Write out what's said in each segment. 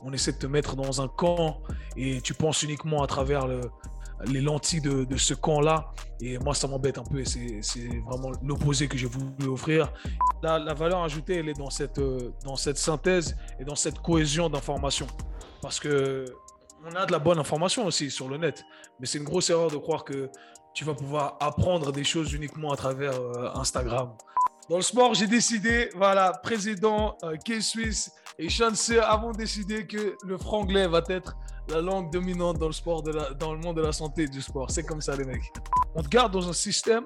on essaie de te mettre dans un camp et tu penses uniquement à travers les lentilles de, ce camp-là. Et moi, ça m'embête un peu c'est vraiment l'opposé que j'ai voulu offrir. La, valeur ajoutée, elle est dans cette, dans cette synthèse et dans cette cohésion d'informations. Parce que on a de la bonne information aussi sur le net, mais c'est une grosse erreur de croire que tu vas pouvoir apprendre des choses uniquement à travers euh, Instagram. Dans le sport, j'ai décidé, voilà, président euh, K-Suisse et Chanceux avons décidé que le franglais va être la langue dominante dans le sport, dans le monde de la santé et du sport. C'est comme ça, les mecs. On te garde dans un système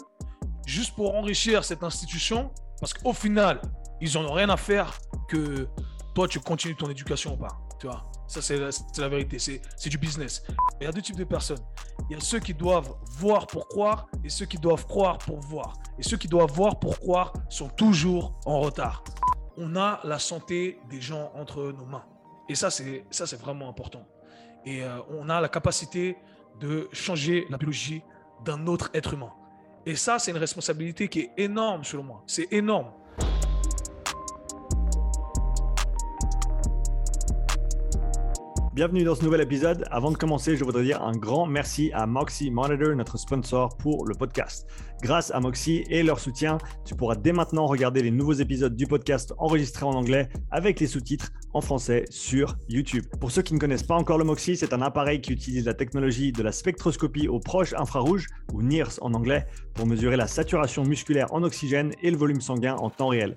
juste pour enrichir cette institution, parce qu'au final, ils n'en ont rien à faire que toi, tu continues ton éducation ou pas. Tu vois ça, c'est la, vérité. C'est du business. Il y a deux types de personnes. Il y a ceux qui doivent voir pour croire et ceux qui doivent croire pour voir. Et ceux qui doivent voir pour croire sont toujours en retard. On a la santé des gens entre nos mains. Et ça, c'est vraiment important. Et euh, on a la capacité de changer la biologie d'un autre être humain. Et ça, c'est une responsabilité qui est énorme, selon moi. C'est énorme. Bienvenue dans ce nouvel épisode. Avant de commencer, je voudrais dire un grand merci à Moxie Monitor, notre sponsor pour le podcast. Grâce à Moxie et leur soutien, tu pourras dès maintenant regarder les nouveaux épisodes du podcast enregistrés en anglais avec les sous-titres en français sur YouTube. Pour ceux qui ne connaissent pas encore le Moxie, c'est un appareil qui utilise la technologie de la spectroscopie au proche infrarouge, ou NIRS en anglais, pour mesurer la saturation musculaire en oxygène et le volume sanguin en temps réel.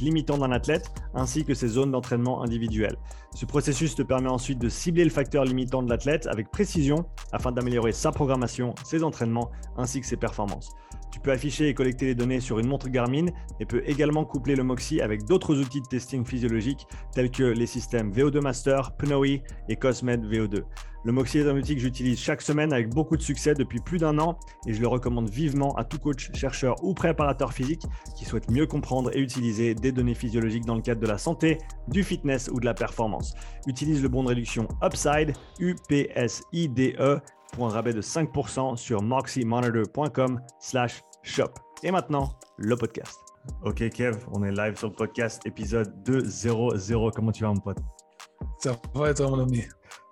limitant d'un athlète ainsi que ses zones d'entraînement individuelles. Ce processus te permet ensuite de cibler le facteur limitant de l'athlète avec précision afin d'améliorer sa programmation, ses entraînements ainsi que ses performances. Tu peux afficher et collecter les données sur une montre Garmin et peux également coupler le Moxie avec d'autres outils de testing physiologique tels que les systèmes VO2 Master, Pnoe et Cosmed VO2. Le Moxie est un outil que j'utilise chaque semaine avec beaucoup de succès depuis plus d'un an et je le recommande vivement à tout coach, chercheur ou préparateur physique qui souhaite mieux comprendre et utiliser des données physiologiques dans le cadre de la santé, du fitness ou de la performance. Utilise le bon de réduction Upside, UPSIDE pour un rabais de 5% sur moxiemonitor.com slash shop. Et maintenant, le podcast. Ok Kev, on est live sur le podcast, épisode 200. Comment tu vas mon pote? Ça va être mon ami?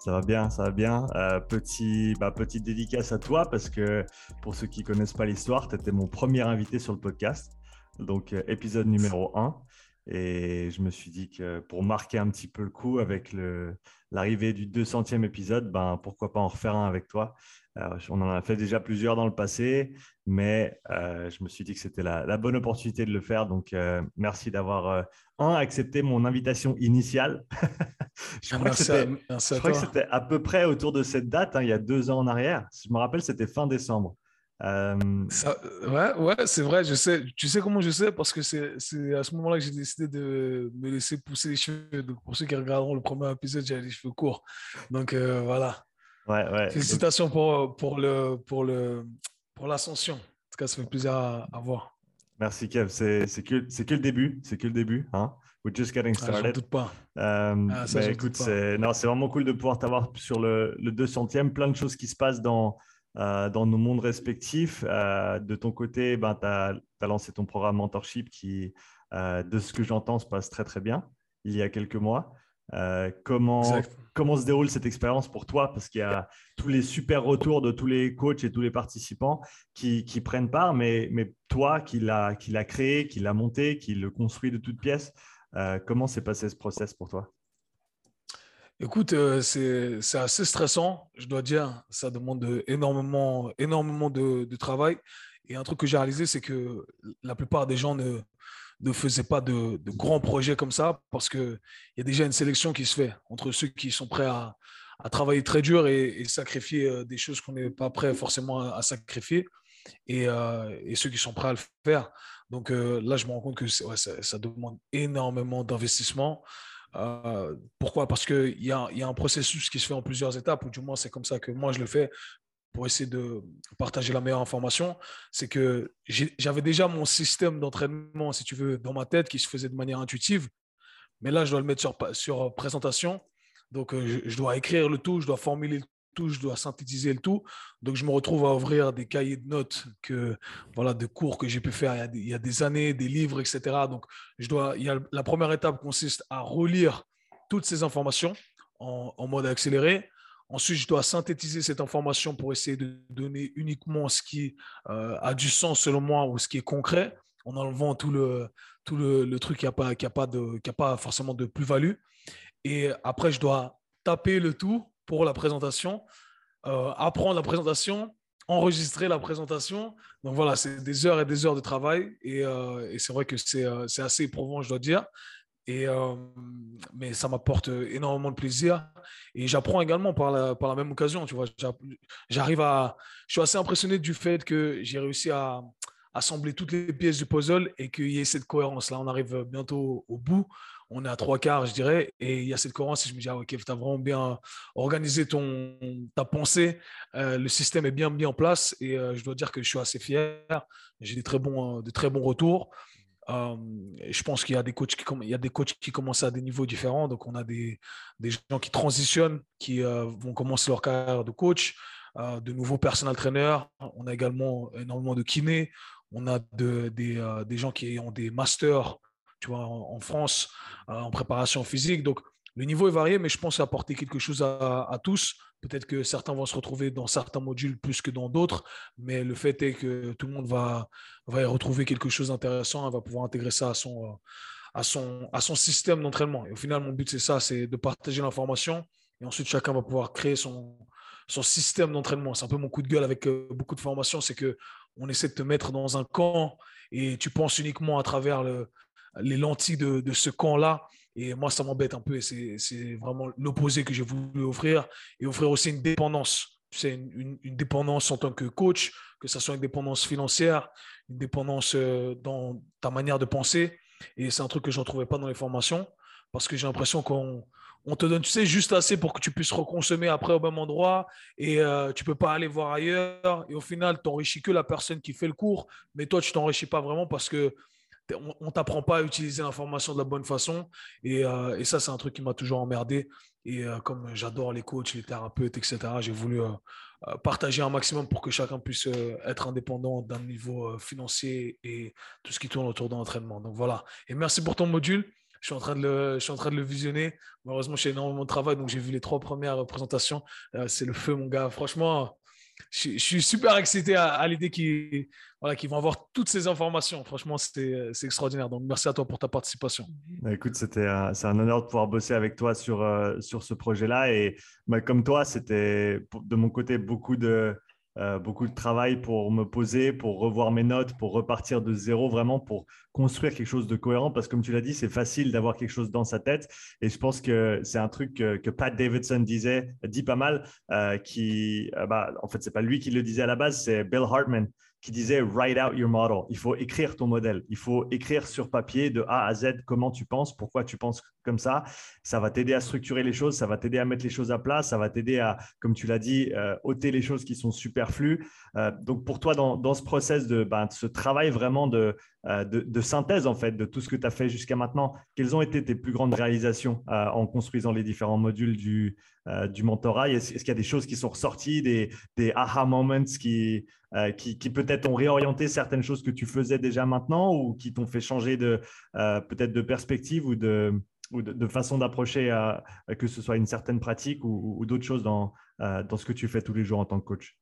Ça va bien, ça va bien. Euh, petit, bah, petite dédicace à toi parce que pour ceux qui connaissent pas l'histoire, tu étais mon premier invité sur le podcast. Donc, euh, épisode numéro 1. Et je me suis dit que pour marquer un petit peu le coup avec l'arrivée du 200e épisode, ben, pourquoi pas en refaire un avec toi. On en a fait déjà plusieurs dans le passé, mais euh, je me suis dit que c'était la, bonne opportunité de le faire. Donc, euh, merci d'avoir, euh, un, accepté mon invitation initiale. je crois, que c'était, à, peu près autour de cette date, hein, il y a deux ans en arrière. Si je me rappelle, c'était fin décembre. Ouais, ouais c'est vrai. Je sais, tu sais comment je sais? Parce que c'est à ce moment-là que j'ai décidé de me laisser pousser les cheveux. Donc, pour ceux qui regarderont le premier épisode, j'ai les cheveux courts. Donc, voilà. Ouais, ouais. Félicitations pour, pour, le, pour, le, pour l'ascension. En tout cas, ça fait plaisir à, voir. Merci, Kev. C'est que, que le début. C'est que le début. Hein? We're just getting started. Ah, doute pas. Euh, ah, ça, ben, écoute, c'est vraiment cool de pouvoir t'avoir sur le, le 200e. Plein de choses qui se passent dans euh, dans nos mondes respectifs. Euh, de ton côté, ben, tu as, lancé ton programme mentorship qui, de ce que j'entends, se passe très très bien il y a quelques mois. Comment, comment se déroule cette expérience pour toi? Parce qu'il y a tous les super retours de tous les coachs et tous les participants qui, qui prennent part, mais, mais toi qui l'as créé, qui l'as monté, qui le construit de toutes pièces, comment s'est passé ce process pour toi? Écoute, euh, c'est assez stressant, je dois dire. Ça demande énormément, énormément de, travail. Et un truc que j'ai réalisé, c'est que la plupart des gens ne, ne faisaient pas de, grands projets comme ça parce qu'il y a déjà une sélection qui se fait entre ceux qui sont prêts à, travailler très dur et, sacrifier euh, des choses qu'on n'est pas prêt forcément à, sacrifier euh, et, ceux qui sont prêts à le faire. Donc là, je me rends compte que ça, ça, demande énormément d'investissement. pourquoi? Parce qu'il y a un processus qui se fait en plusieurs étapes, ou du moins c'est comme ça que moi je le fais pour essayer de partager la meilleure information, c'est que j'avais déjà mon système d'entraînement, si tu veux, dans ma tête qui se faisait de manière intuitive. Mais là, je dois le mettre sur, sur présentation. Donc, euh, je, dois écrire le tout, je dois formuler le tout, je dois synthétiser le tout. Donc, je me retrouve à ouvrir des cahiers de notes, que, voilà, de cours que j'ai pu faire il y, a des, années, des livres, etc. Donc, je dois, la première étape consiste à relire toutes ces informations en mode accéléré. Ensuite, je dois synthétiser cette information pour essayer de donner uniquement ce qui euh, a du sens selon moi ou ce qui est concret, en enlevant tout le, tout le, truc qui n'a pas, pas, pas forcément de plus-value. Et après, je dois taper le tout pour la présentation, euh, apprendre la présentation, enregistrer la présentation. Donc voilà, c'est des heures et des heures de travail. Et, euh, et c'est vrai que c'est assez éprouvant, je dois dire. Et, euh, mais ça m'apporte énormément de plaisir. Et j'apprends également par la, par la même occasion. Tu vois, j'arrive à. Je suis assez impressionné du fait que j'ai réussi à assembler toutes les pièces du puzzle et qu'il y ait cette cohérence. Là, on arrive bientôt au bout. On est à trois quarts, je dirais, et il y a cette cohérence. Et je me dis, ah, ok, tu as vraiment bien organisé ton, ta pensée. Euh, le système est bien mis en place et euh, je dois dire que je suis assez fier. J'ai de très bons retours. Euh, je pense qu'il y a des coachs qui il y a des coachs qui commencent à des niveaux différents. Donc on a des, des gens qui transitionnent, qui euh, vont commencer leur carrière de coach, euh, de nouveaux personnel trainers. On a également énormément de kinés. On a de, des, des, gens qui ont des masters, tu vois, en, France en préparation physique. Donc le niveau est varié, mais je pense apporter quelque chose à, tous. Peut-être que certains vont se retrouver dans certains modules plus que dans d'autres, mais le fait est que tout le monde va, y retrouver quelque chose d'intéressant, va pouvoir intégrer ça à son, à son, système d'entraînement. Et au final, mon but, c'est ça, c'est de partager l'information et ensuite chacun va pouvoir créer son, système d'entraînement. C'est un peu mon coup de gueule avec euh, beaucoup de formations, c'est que on essaie de te mettre dans un camp et tu penses uniquement à travers le, les lentilles de, de ce camp-là et moi, ça m'embête un peu et c'est vraiment l'opposé que j'ai voulu offrir et offrir aussi une dépendance. C'est une, dépendance en tant que coach, que ce soit une dépendance financière, une dépendance euh, dans ta manière de penser. Et c'est un truc que je ne retrouvais pas dans les formations parce que j'ai l'impression qu'on on te donne, tu sais, juste assez pour que tu puisses reconsommer après au même endroit et euh, tu peux pas aller voir ailleurs. Et au final, tu n'enrichis que la personne qui fait le cours, mais toi, tu t'enrichis pas vraiment parce que on, ne t'apprend pas à utiliser l'information de la bonne façon. Et, euh, ça, c'est un truc qui m'a toujours emmerdé. Et euh, comme j'adore les coachs, les thérapeutes, etc., j'ai voulu euh, partager un maximum pour que chacun puisse être indépendant d'un niveau financier et tout ce qui tourne autour de l'entraînement. Donc voilà. Et merci pour ton module. Je suis, en train de le, je suis en train de le visionner. Malheureusement, j'ai énormément de travail, donc j'ai vu les trois premières présentations. c'est le feu, mon gars. Franchement, je, suis super excité à, l'idée qu'ils vont avoir toutes ces informations. Franchement, c'est extraordinaire. Donc, merci à toi pour ta participation. Bah, écoute, c'était un honneur de pouvoir bosser avec toi sur, euh, sur ce projet-là. Et bah, comme toi, c'était de mon côté beaucoup de, euh, beaucoup de travail pour me poser, pour revoir mes notes, pour repartir de zéro, vraiment pour construire quelque chose de cohérent. Parce que comme tu l'as dit, c'est facile d'avoir quelque chose dans sa tête. Et je pense que c'est un truc que, Pat Davidson disait, dit pas mal, euh, qui, euh, bah, en fait, c'est pas lui qui le disait à la base, c'est Bill Hartman qui disait write out your model. Il faut écrire ton modèle. Il faut écrire sur papier de A à Z comment tu penses, pourquoi tu penses comme ça. Ça va t'aider à structurer les choses, ça va t'aider à mettre les choses à plat, ça va t'aider à, comme tu l'as dit, euh, ôter les choses qui sont superflues. Euh, donc pour toi, dans, ce process de ben, ce travail vraiment de, euh, de, synthèse en fait de tout ce que tu as fait jusqu'à maintenant, quelles ont été tes plus grandes réalisations en construisant les différents modules du, du mentorat. Est-ce qu'il y a des choses qui sont ressorties, des, aha moments qui, qui, peut-être ont réorienté certaines choses que tu faisais déjà maintenant ou qui t'ont fait changer de peut-être de perspective ou de façon d'approcher que ce soit une certaine pratique ou, d'autres choses euh, dans ce que tu fais tous les jours en tant que coach?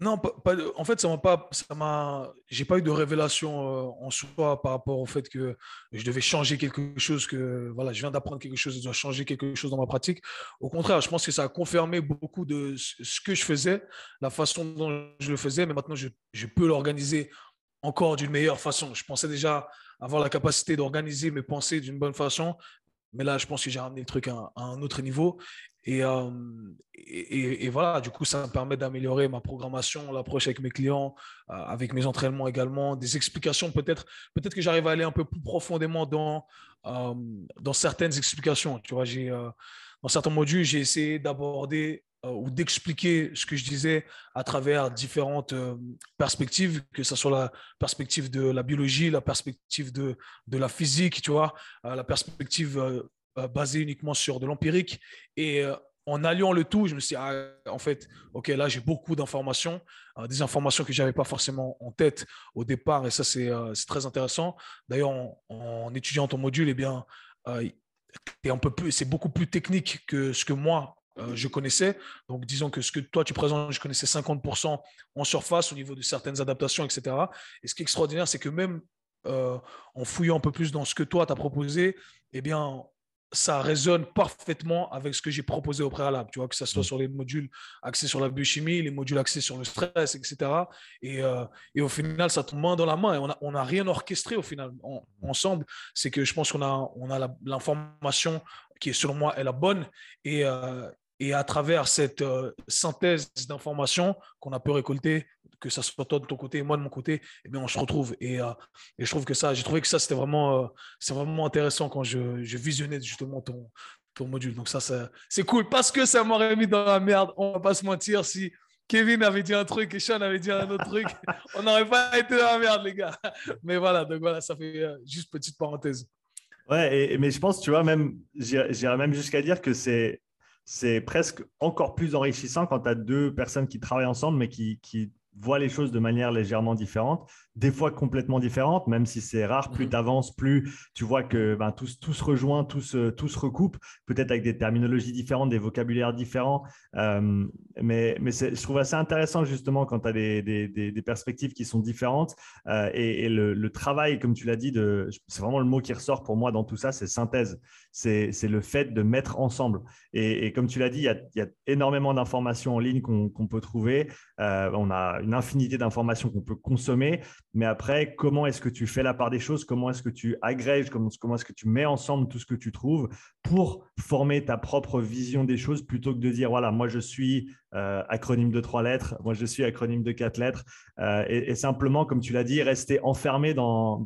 Non, pas, en fait, ça m'a pas, ça m'a, j'ai pas eu de révélation euh, en soi par rapport au fait que je devais changer quelque chose, que voilà, je viens d'apprendre quelque chose, je dois changer quelque chose dans ma pratique. Au contraire, je pense que ça a confirmé beaucoup de ce que je faisais, la façon dont je le faisais, mais maintenant je, je peux l'organiser encore d'une meilleure façon. Je pensais déjà avoir la capacité d'organiser mes pensées d'une bonne façon. Mais là, je pense que j'ai ramené le truc à, un autre niveau. Et, et, voilà, du coup, ça me permet d'améliorer ma programmation, l'approche avec mes clients, avec mes entraînements également, des explications peut-être. Peut-être que j'arrive à aller un peu plus profondément dans, dans certaines explications. Tu vois, j'ai, dans certains modules, j'ai essayé d'aborder euh, ou d'expliquer ce que je disais à travers différentes euh, perspectives, que ce soit la perspective de la biologie, la perspective de, de la physique, tu vois, euh, la perspective basée uniquement sur de l'empirique. Et en alliant le tout, je me suis dit, ah, en fait, OK, là, j'ai beaucoup d'informations, des informations que je n'avais pas forcément en tête au départ, et ça, c'est très intéressant. D'ailleurs, en, étudiant ton module, eh bien, c'est beaucoup plus technique que ce que moi, euh, je connaissais. Donc, disons que ce que toi, tu présentes, je connaissais 50% en surface au niveau de certaines adaptations, etc. Et ce qui est extraordinaire, c'est que même euh, en fouillant un peu plus dans ce que toi, tu as proposé, eh bien, ça résonne parfaitement avec ce que j'ai proposé au préalable. Tu vois, que ce soit mm. sur les modules axés sur la biochimie, les modules axés sur le stress, etc. Et, euh, et au final, ça tombe main dans la main et on n'a on a rien orchestré au final ensemble. C'est que je pense qu'on a, on a l'information qui est selon moi est la bonne et, et à travers cette euh, synthèse d'informations qu'on a pu récolter, que ça soit toi de ton côté et moi de mon côté, eh bien, on se retrouve. Et, euh, et je trouve que ça, j'ai trouvé que ça, c'était vraiment, euh, c'est vraiment intéressant quand je, je, visionnais justement ton, ton module. Donc ça, c'est cool parce que ça m'aurait mis dans la merde. On va pas se mentir si Kevin avait dit un truc et Sean avait dit un autre truc, on n'aurait pas été dans la merde, les gars. Mais voilà, donc voilà, ça fait juste petite parenthèse. Ouais, mais je pense, tu vois, même, j'irais même jusqu'à dire que c'est c'est presque encore plus enrichissant quand tu as deux personnes qui travaillent ensemble, mais qui, qui voient les choses de manière légèrement différente des fois complètement différentes, même si c'est rare. Plus mhm. tu avances, plus tu vois que ben, tout, tout, se rejoint, tout se, tout se recoupe, peut-être avec des terminologies différentes, des vocabulaires différents. Euh, mais mais je trouve assez intéressant justement quand tu as des, des, des, perspectives qui sont différentes. Euh, et, le, le, travail, comme tu l'as dit, c'est vraiment le mot qui ressort pour moi dans tout ça, c'est synthèse. C'est le fait de mettre ensemble. Et, comme tu l'as dit, il y, a, énormément d'informations en ligne qu'on peut trouver. Euh, on a une infinité d'informations qu'on peut consommer. Mais après, comment est-ce que tu fais la part des choses? Comment est-ce que tu agrèges? Comment, est-ce que tu mets ensemble tout ce que tu trouves pour former ta propre vision des choses plutôt que de dire, voilà, moi je suis euh, acronyme de trois lettres, moi je suis acronyme de quatre lettres. Euh, et, simplement, comme tu l'as dit, rester enfermé dans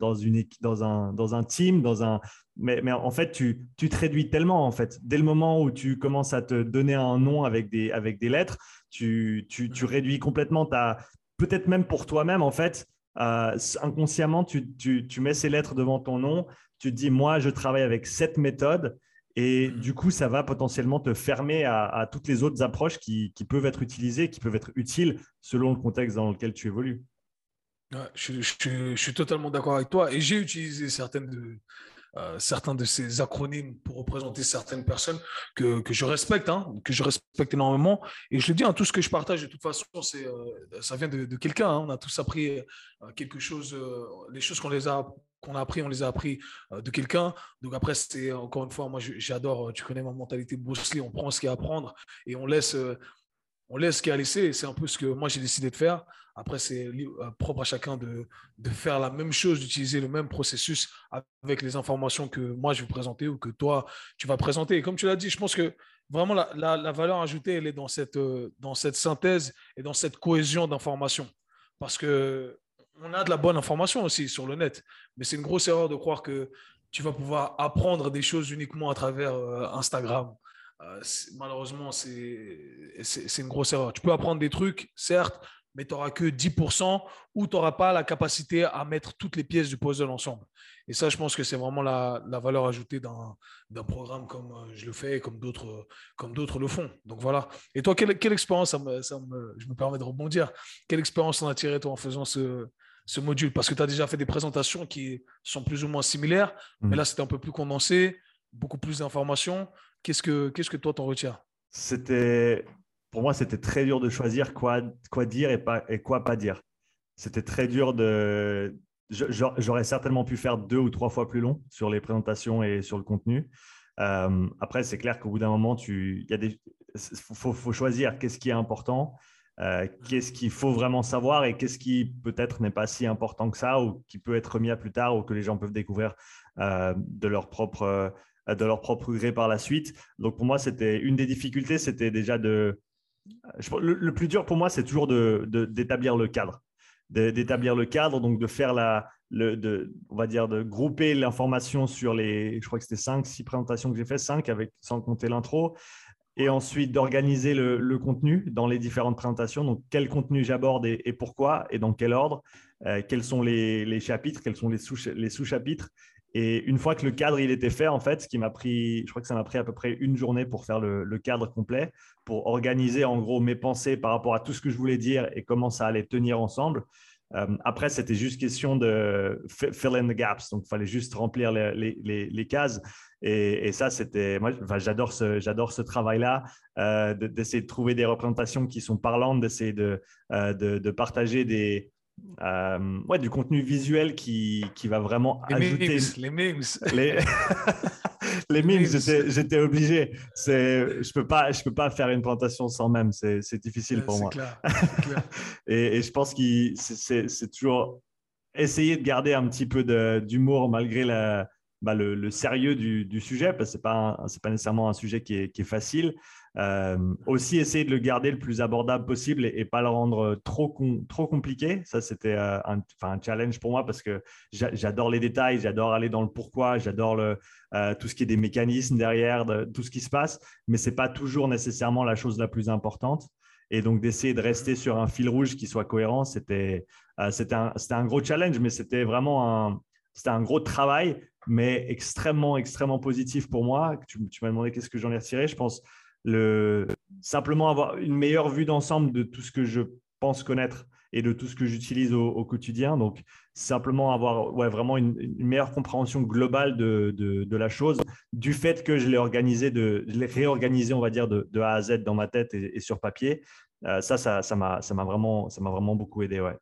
un team, dans un... Mais, mais en fait, tu, tu te réduis tellement, en fait. Dès le moment où tu commences à te donner un nom avec des, avec des lettres, tu, tu, tu réduis complètement ta... Peut-être même pour toi-même, en fait, euh, inconsciemment, tu, mets ces lettres devant ton nom, tu te dis, moi, je travaille avec cette méthode, et mm. du coup, ça va potentiellement te fermer à, toutes les autres approches qui, peuvent être utilisées, qui peuvent être utiles selon le contexte dans lequel tu évolues. je, je, suis totalement d'accord avec toi, et j'ai utilisé certaines de, euh, certains de ces acronymes pour représenter certaines personnes que, que je respecte, hein, que je respecte énormément. Et je le dis, hein, tout ce que je partage, de toute façon, c'est, euh, ça vient de, de quelqu'un. Hein. On a tous appris euh, quelque chose, les choses qu'on les a qu'on a appris, on les a appris de quelqu'un. Donc après, c'est encore une fois, moi j'adore, tu connais ma mentalité Bruce on prend ce qu'il y a à prendre et on laisse, on laisse ce qu'il y a à laisser. C'est un peu ce que moi j'ai décidé de faire. Après, c'est euh, propre à chacun de, faire la même chose, d'utiliser le même processus avec les informations que moi je vais présenter ou que toi tu vas présenter. Et comme tu l'as dit, je pense que vraiment la, la, valeur ajoutée, elle est dans cette, euh, dans cette synthèse et dans cette cohésion d'informations. Parce que on a de la bonne information aussi sur le net, mais c'est une grosse erreur de croire que tu vas pouvoir apprendre des choses uniquement à travers euh, Instagram. Malheureusement, c'est une grosse erreur. Tu peux apprendre des trucs, certes, mais tu n'auras que 10% ou tu n'auras pas la capacité à mettre toutes les pièces du puzzle ensemble. Et ça, je pense que c'est vraiment la, la, valeur ajoutée d'un programme comme euh, je le fais et comme d'autres le font. Donc voilà. Et toi, quelle, quelle expérience, ça me, ça me, je me permets de rebondir, quelle expérience en as tiré toi en faisant ce, ce module? Parce que tu as déjà fait des présentations qui sont plus ou moins similaires, mais mmh. là, c'était un peu plus condensé, beaucoup plus d'informations. Qu'est-ce que, qu'est-ce que toi, t'en retiens C'était pour moi, c'était très dur de choisir quoi, quoi dire et, pas, et quoi pas dire. C'était très dur de. J'aurais certainement pu faire deux ou trois fois plus long sur les présentations et sur le contenu. Euh, après, c'est clair qu'au bout d'un moment, il y des, faut, faut choisir qu'est-ce qui est important, euh, qu'est-ce qu'il faut vraiment savoir et qu'est-ce qui peut-être n'est pas si important que ça ou qui peut être remis à plus tard ou que les gens peuvent découvrir euh, de leur propre de leur propre gré par la suite. Donc pour moi, c'était une des difficultés, c'était déjà de... le, plus dur pour moi, c'est toujours d'établir le cadre d'établir le cadre, donc de faire la, le, de, on va dire, de grouper l'information sur les, je crois que c'était cinq, six présentations que j'ai fait, cinq avec, sans compter l'intro, et ensuite d'organiser le, contenu dans les différentes présentations. Donc, quel contenu j'aborde et, pourquoi et dans quel ordre, euh, quels sont les, chapitres, quels sont les, les sous-chapitres. Et une fois que le cadre il était fait, en fait, ce qui m'a pris, je crois que ça m'a pris à peu près une journée pour faire le, cadre complet, pour organiser en gros mes pensées par rapport à tout ce que je voulais dire et comment ça allait tenir ensemble. Euh, après, c'était juste question de fill in the gaps. Donc, il fallait juste remplir les, cases. Et, ça, c'était. Moi, j'adore ce, travail-là, euh, d'essayer de trouver des représentations qui sont parlantes, d'essayer de, euh, partager des. Ouais, du contenu visuel qui, qui va vraiment ajouter. les memes. Les... les mimes, j'étais obligé. Je ne peux, pas, je peux pas faire une présentation sans même. C'est difficile pour moi. Clair, et, et, je pense que c'est toujours essayer de garder un petit peu d'humour malgré la, bah, le, sérieux du, du, sujet, parce que ce n'est pas, pas, nécessairement un sujet qui est, qui est facile. Euh, aussi, essayer de le garder le plus abordable possible et, pas le rendre trop, trop compliqué. Ça, c'était euh, un, challenge pour moi parce que j'adore les détails, j'adore aller dans le pourquoi, j'adore euh, tout ce qui est des mécanismes derrière, de, tout ce qui se passe, mais ce n'est pas toujours nécessairement la chose la plus importante. Et donc, d'essayer de rester sur un fil rouge qui soit cohérent, c'était un, un, gros challenge, mais c'était vraiment un, un gros travail mais extrêmement, extrêmement positif pour moi. Tu, m'as demandé qu'est-ce que j'en ai retiré. Je pense le, simplement avoir une meilleure vue d'ensemble de tout ce que je pense connaître et de tout ce que j'utilise au, quotidien. Donc, simplement avoir ouais, vraiment une, meilleure compréhension globale de, de, la chose, du fait que je l'ai organisé, de, je l'ai réorganisé, on va dire, de, A à Z dans ma tête et, sur papier. Euh, ça, ça, ça m'a, ça m'a vraiment, ça m'a vraiment beaucoup aidé, ouais.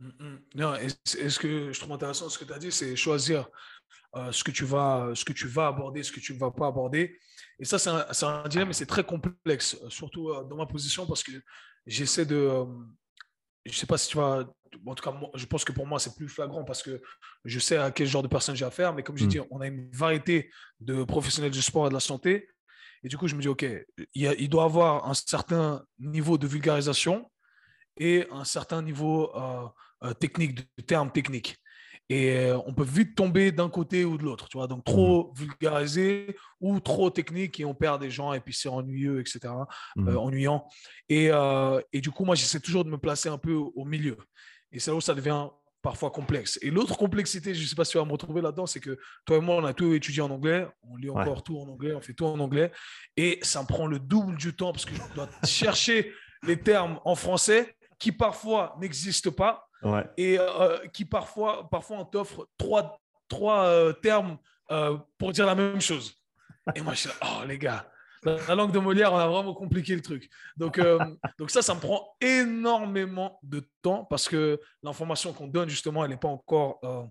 Mm, mm. Non, ce que je trouve intéressant, ce que tu as dit, c'est choisir euh, ce, que tu vas, ce que tu vas aborder, ce que tu ne vas pas aborder. Et ça, c'est un, dilemme, mais c'est très complexe, euh, surtout euh, dans ma position, parce que j'essaie de. je ne sais pas si tu vas. En tout cas, je pense que pour moi, c'est plus flagrant parce que je sais à quel genre de personne j'ai affaire. Mais comme j'ai mm. dit, on a une variété de professionnels du sport et de la santé. Et du coup, je me dis, OK, il, il doit avoir un certain niveau de vulgarisation et un certain niveau technique, de termes techniques. Et euh, on peut vite tomber d'un côté ou de l'autre, tu vois. Donc, trop mmh. vulgarisé ou trop technique et on perd des gens et puis c'est ennuyeux, etc. Euh, mmh. ennuyant. Et, euh, et, du coup, moi, j'essaie toujours de me placer un peu au milieu. Et c'est là où ça devient parfois complexe. Et l'autre complexité, je ne sais pas si tu vas me retrouver là-dedans, c'est que toi et moi, on a tout étudié en anglais, on lit encore tout en anglais, on fait tout en anglais, et ça me prend le double du temps parce que je dois chercher les termes en français qui parfois n'existent pas et euh, qui parfois, parfois on t'offre trois, trois euh, termes euh, pour dire la même chose. Et moi, je suis oh les gars, la langue de Molière, on a vraiment compliqué le truc. Donc, euh, donc ça, ça me prend énormément de temps parce que l'information qu'on donne, justement, elle n'est pas encore... Euh,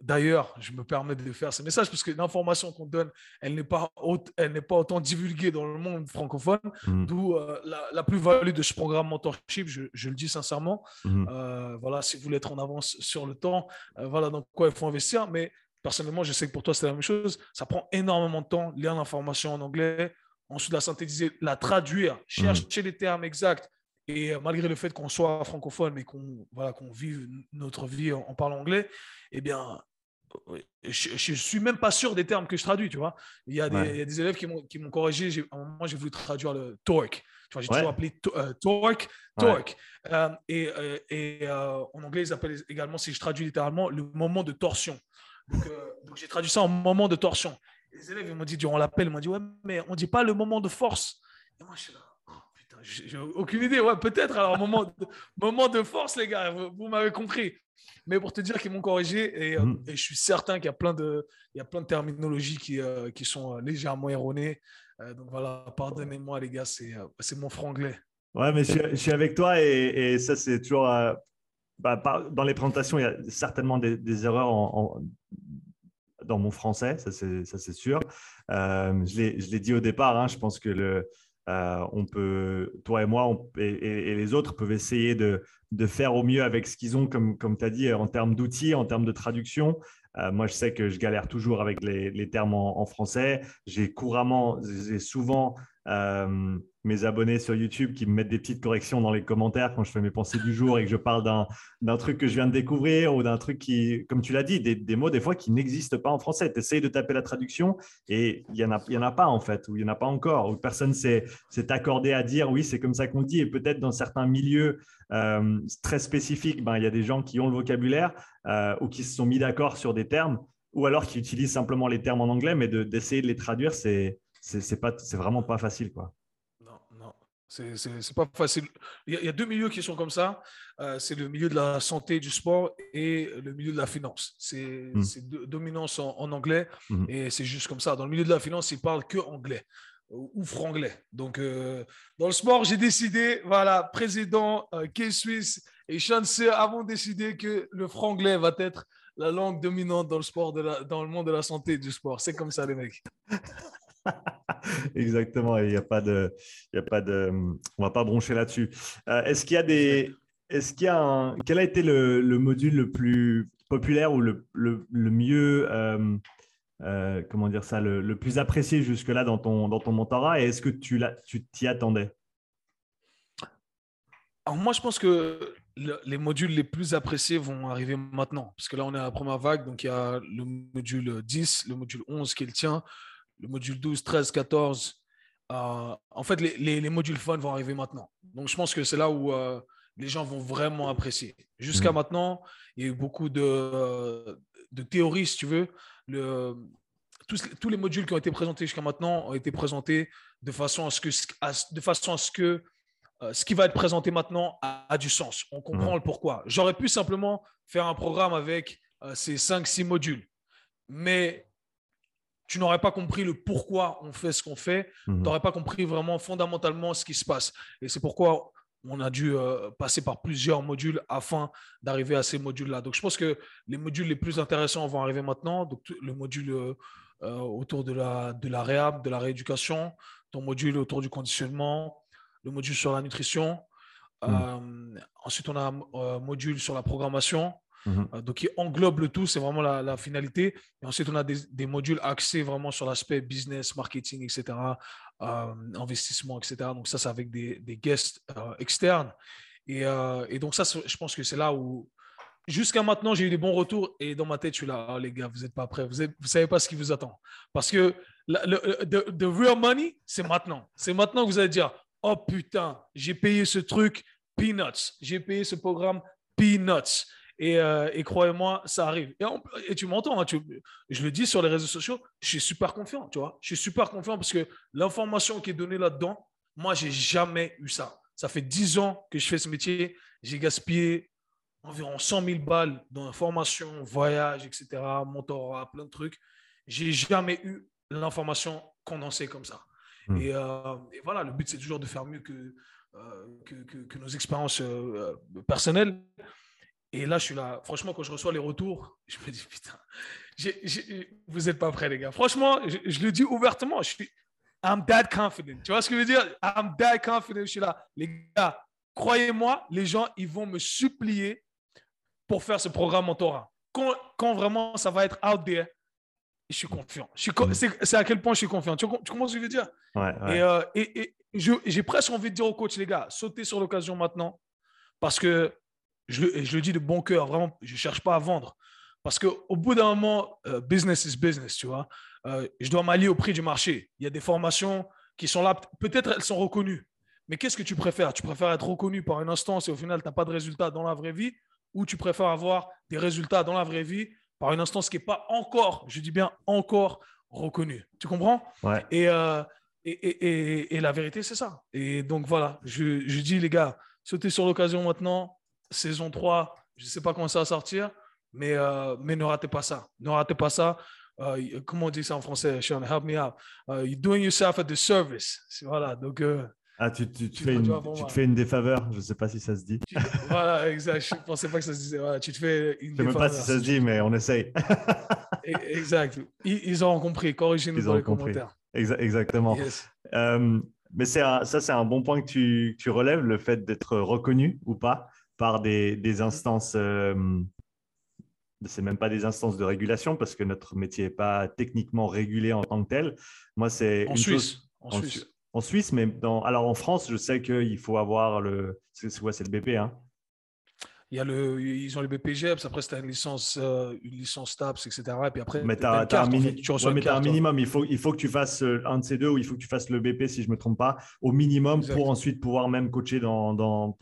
d'ailleurs, je me permets de faire ce message parce que l'information qu'on donne, elle n'est pas, elle pas autant divulguée dans le monde francophone, mmh. d'où euh, la, plus-value de ce programme mentorship, je, je le dis sincèrement. Mmh. voilà, si vous voulez être en avance sur le temps, voilà dans quoi il faut investir. Mais personnellement, je sais que pour toi, c'est la même chose. Ça prend énormément de temps, lire l'information en anglais, ensuite la synthétiser, la traduire, chercher les termes exacts. Et euh, malgré le fait qu'on soit francophone, mais qu'on voilà, qu'on vive notre vie en, parlant anglais, eh bien, je, ne suis même pas sûr des termes que je traduis, tu vois. Il y a des, élèves qui m'ont corrigé. À un moment, j'ai voulu traduire le torque. Tu vois, j'ai toujours appelé euh, torque, torque. Euh, et, et en anglais, ils appellent également, si je traduis littéralement, le moment de torsion. donc j'ai traduit ça en moment de torsion les élèves m'ont dit durant l'appel, ils m'ont dit Ouais, mais on ne dit pas le moment de force. Et moi, je suis là. Oh, putain, j'ai aucune idée. Ouais, peut-être alors, moment de, moment de force, les gars, vous, m'avez compris. Mais pour te dire qu'ils m'ont corrigé, et, euh, mm. je suis certain qu'il y a plein de, il y a plein de terminologies qui, euh, qui sont euh, légèrement erronées. donc voilà, pardonnez-moi, les gars, c'est mon franglais. Ouais, mais je, suis avec toi et, et ça, c'est toujours. Bah, dans les présentations, il y a certainement des, erreurs en, dans mon français, ça c'est sûr. Euh, je l'ai dit au départ, hein, je pense que le, euh, on peut, toi et moi et, les autres peuvent essayer de, de, faire au mieux avec ce qu'ils ont, comme, comme tu as dit, en termes d'outils, en termes de traduction. moi, je sais que je galère toujours avec les, termes en, français. J'ai couramment, j'ai souvent mes abonnés sur YouTube qui me mettent des petites corrections dans les commentaires quand je fais mes pensées du jour et que je parle d'un truc que je viens de découvrir ou d'un truc qui, comme tu l'as dit, des, mots des fois qui n'existent pas en français. Tu essayes de taper la traduction et il n'y en, a, y en a pas en fait, ou il n'y en a pas encore, ou personne s'est accordé à dire oui, c'est comme ça qu'on dit. Et peut-être dans certains milieux euh, très spécifiques, ben, il y a des gens qui ont le vocabulaire euh, ou qui se sont mis d'accord sur des termes ou alors qui utilisent simplement les termes en anglais, mais d'essayer de, de les traduire, c'est vraiment pas facile quoi. C'est pas facile. Il y, a, deux milieux qui sont comme ça. Euh, c'est le milieu de la santé, du sport et le milieu de la finance. C'est mmh. dominance en, anglais mmh. et c'est juste comme ça. Dans le milieu de la finance, ils parlent que anglais ou franglais. Donc, euh, dans le sport, j'ai décidé, voilà, président euh, K-Suisse et Chanceux avons décidé que le franglais va être la langue dominante dans le sport, de dans le monde de la santé et du sport. C'est comme ça, les mecs. Exactement, il n'y a pas de, il a pas de, on va pas broncher là-dessus. Euh, est-ce qu'il y a des, est-ce qu'il y a un, quel a été le, module le plus populaire ou le, le, mieux, euh, comment dire ça, le, plus apprécié jusque-là dans ton, dans ton mentorat et est-ce que tu tu t'y attendais? Alors moi, je pense que les modules les plus appréciés vont arriver maintenant, parce que là, on est à la première vague, donc il y a le module 10, le module 11 qui est le tien, le module 12, 13, 14. en fait, les, modules fun vont arriver maintenant. Donc, je pense que c'est là où euh, les gens vont vraiment apprécier. Jusqu'à mm. maintenant, il y a eu beaucoup de, de théories, si tu veux. Le, tous, les modules qui ont été présentés jusqu'à maintenant ont été présentés de façon à ce que, de façon à ce, que euh, ce qui va être présenté maintenant a, du sens. On comprend mm. le pourquoi. J'aurais pu simplement faire un programme avec euh, ces 5-6 modules. Mais tu n'aurais pas compris le pourquoi on fait ce qu'on fait. Mhm. Tu n'aurais pas compris vraiment fondamentalement ce qui se passe. Et c'est pourquoi on a dû euh, passer par plusieurs modules afin d'arriver à ces modules-là. Donc, je pense que les modules les plus intéressants vont arriver maintenant. Donc, le module euh, euh, autour de la, de la réhab, de la rééducation, ton module autour du conditionnement, le module sur la nutrition. Mhm. ensuite, on a un module sur la programmation. Mhm. Euh, donc, il englobe le tout, c'est vraiment la, finalité. Et ensuite, on a des, modules axés vraiment sur l'aspect business, marketing, etc., euh, investissement, etc. Donc, ça, c'est avec des, guests euh, externes. Et, donc, ça, je pense que c'est là où, jusqu'à maintenant, j'ai eu des bons retours. Et dans ma tête, je suis là, oh, les gars, vous n'êtes pas prêts, vous ne savez pas ce qui vous attend. Parce que le, the, real money, c'est maintenant. C'est maintenant que vous allez dire, oh putain, j'ai payé ce truc peanuts. J'ai payé ce programme peanuts. Euh, et, croyez-moi, ça arrive. Et, tu m'entends, hein, je le dis sur les réseaux sociaux, je suis super confiant, tu vois. Je suis super confiant parce que l'information qui est donnée là-dedans, moi, j'ai jamais eu ça. Ça fait 10 ans que je fais ce métier. J'ai gaspillé environ 100 000 balles dans la formation, voyage, etc., mentorat, plein de trucs. J'ai jamais eu l'information condensée comme ça. Hmm. Euh, et, voilà, le but, c'est toujours de faire mieux que, euh, que, nos expériences personnelles. Et là, je suis là. Franchement, quand je reçois les retours, je me dis, putain, vous n'êtes pas prêts, les gars. Franchement, je, le dis ouvertement. Je suis, I'm that confident. Tu vois ce que je veux dire? I'm that confident. Je suis là. Les gars, croyez-moi, les gens, ils vont me supplier pour faire ce programme mentorat. Quand, quand vraiment ça va être out there, je suis confiant. Mm. C'est à quel point je suis confiant. Tu, tu comprends ce que je veux dire? Ouais, Et, euh, et, et j'ai presque envie de dire au coach, les gars, sautez sur l'occasion maintenant. Parce que je, je, le dis de bon cœur, vraiment, je ne cherche pas à vendre. Parce qu'au bout d'un moment, euh, business is business, tu vois. Euh, je dois m'allier au prix du marché. Il y a des formations qui sont là, peut-être elles sont reconnues. Mais qu'est-ce que tu préfères? Tu préfères être reconnu par une instance et au final, tu n'as pas de résultats dans la vraie vie? Ou tu préfères avoir des résultats dans la vraie vie par une instance qui n'est pas encore, je dis bien encore, reconnue? Tu comprends? Ouais. Euh, et, et, et, et, la vérité, c'est ça. Et donc voilà, je, je dis les gars, sautez sur l'occasion maintenant, saison 3, je ne sais pas comment ça va sortir, mais, euh, mais ne ratez pas ça. Ne ratez pas ça. Euh, comment on dit ça en français, Sean? Help me out. Uh, you're doing yourself a disservice. Voilà, donc. Euh, ah, tu, tu, tu, fais une, tu te fais une défaveur, je ne sais pas si ça se dit. voilà, exact. Je ne pensais pas que ça se disait. Voilà, tu te fais une je ne sais même pas si ça se dit, mais on essaye. Exact. Ils, ils ont compris. Corrigez-nous dans les compris. commentaires. exactement. mais ça, c'est un bon point que tu, tu relèves, le fait d'être reconnu ou pas par des, instances euh, c'est même pas des instances de régulation parce que notre métier n'est pas techniquement régulé en tant que tel. Moi, c'est en Suisse. en, Suisse. En Suisse, mais dans, alors en France, je sais qu'il faut avoir le. C'est quoi C'est le BP, hein il y a le, ils ont le BPGEPS, après c'est une licence, euh, une licence TAPS, etc. Et puis après, mais tu as, un, minimum. Il faut, il faut que tu fasses euh, un de ces deux ou il faut que tu fasses le BP, si je ne me trompe pas, au minimum pour ensuite pouvoir même coacher dans, dans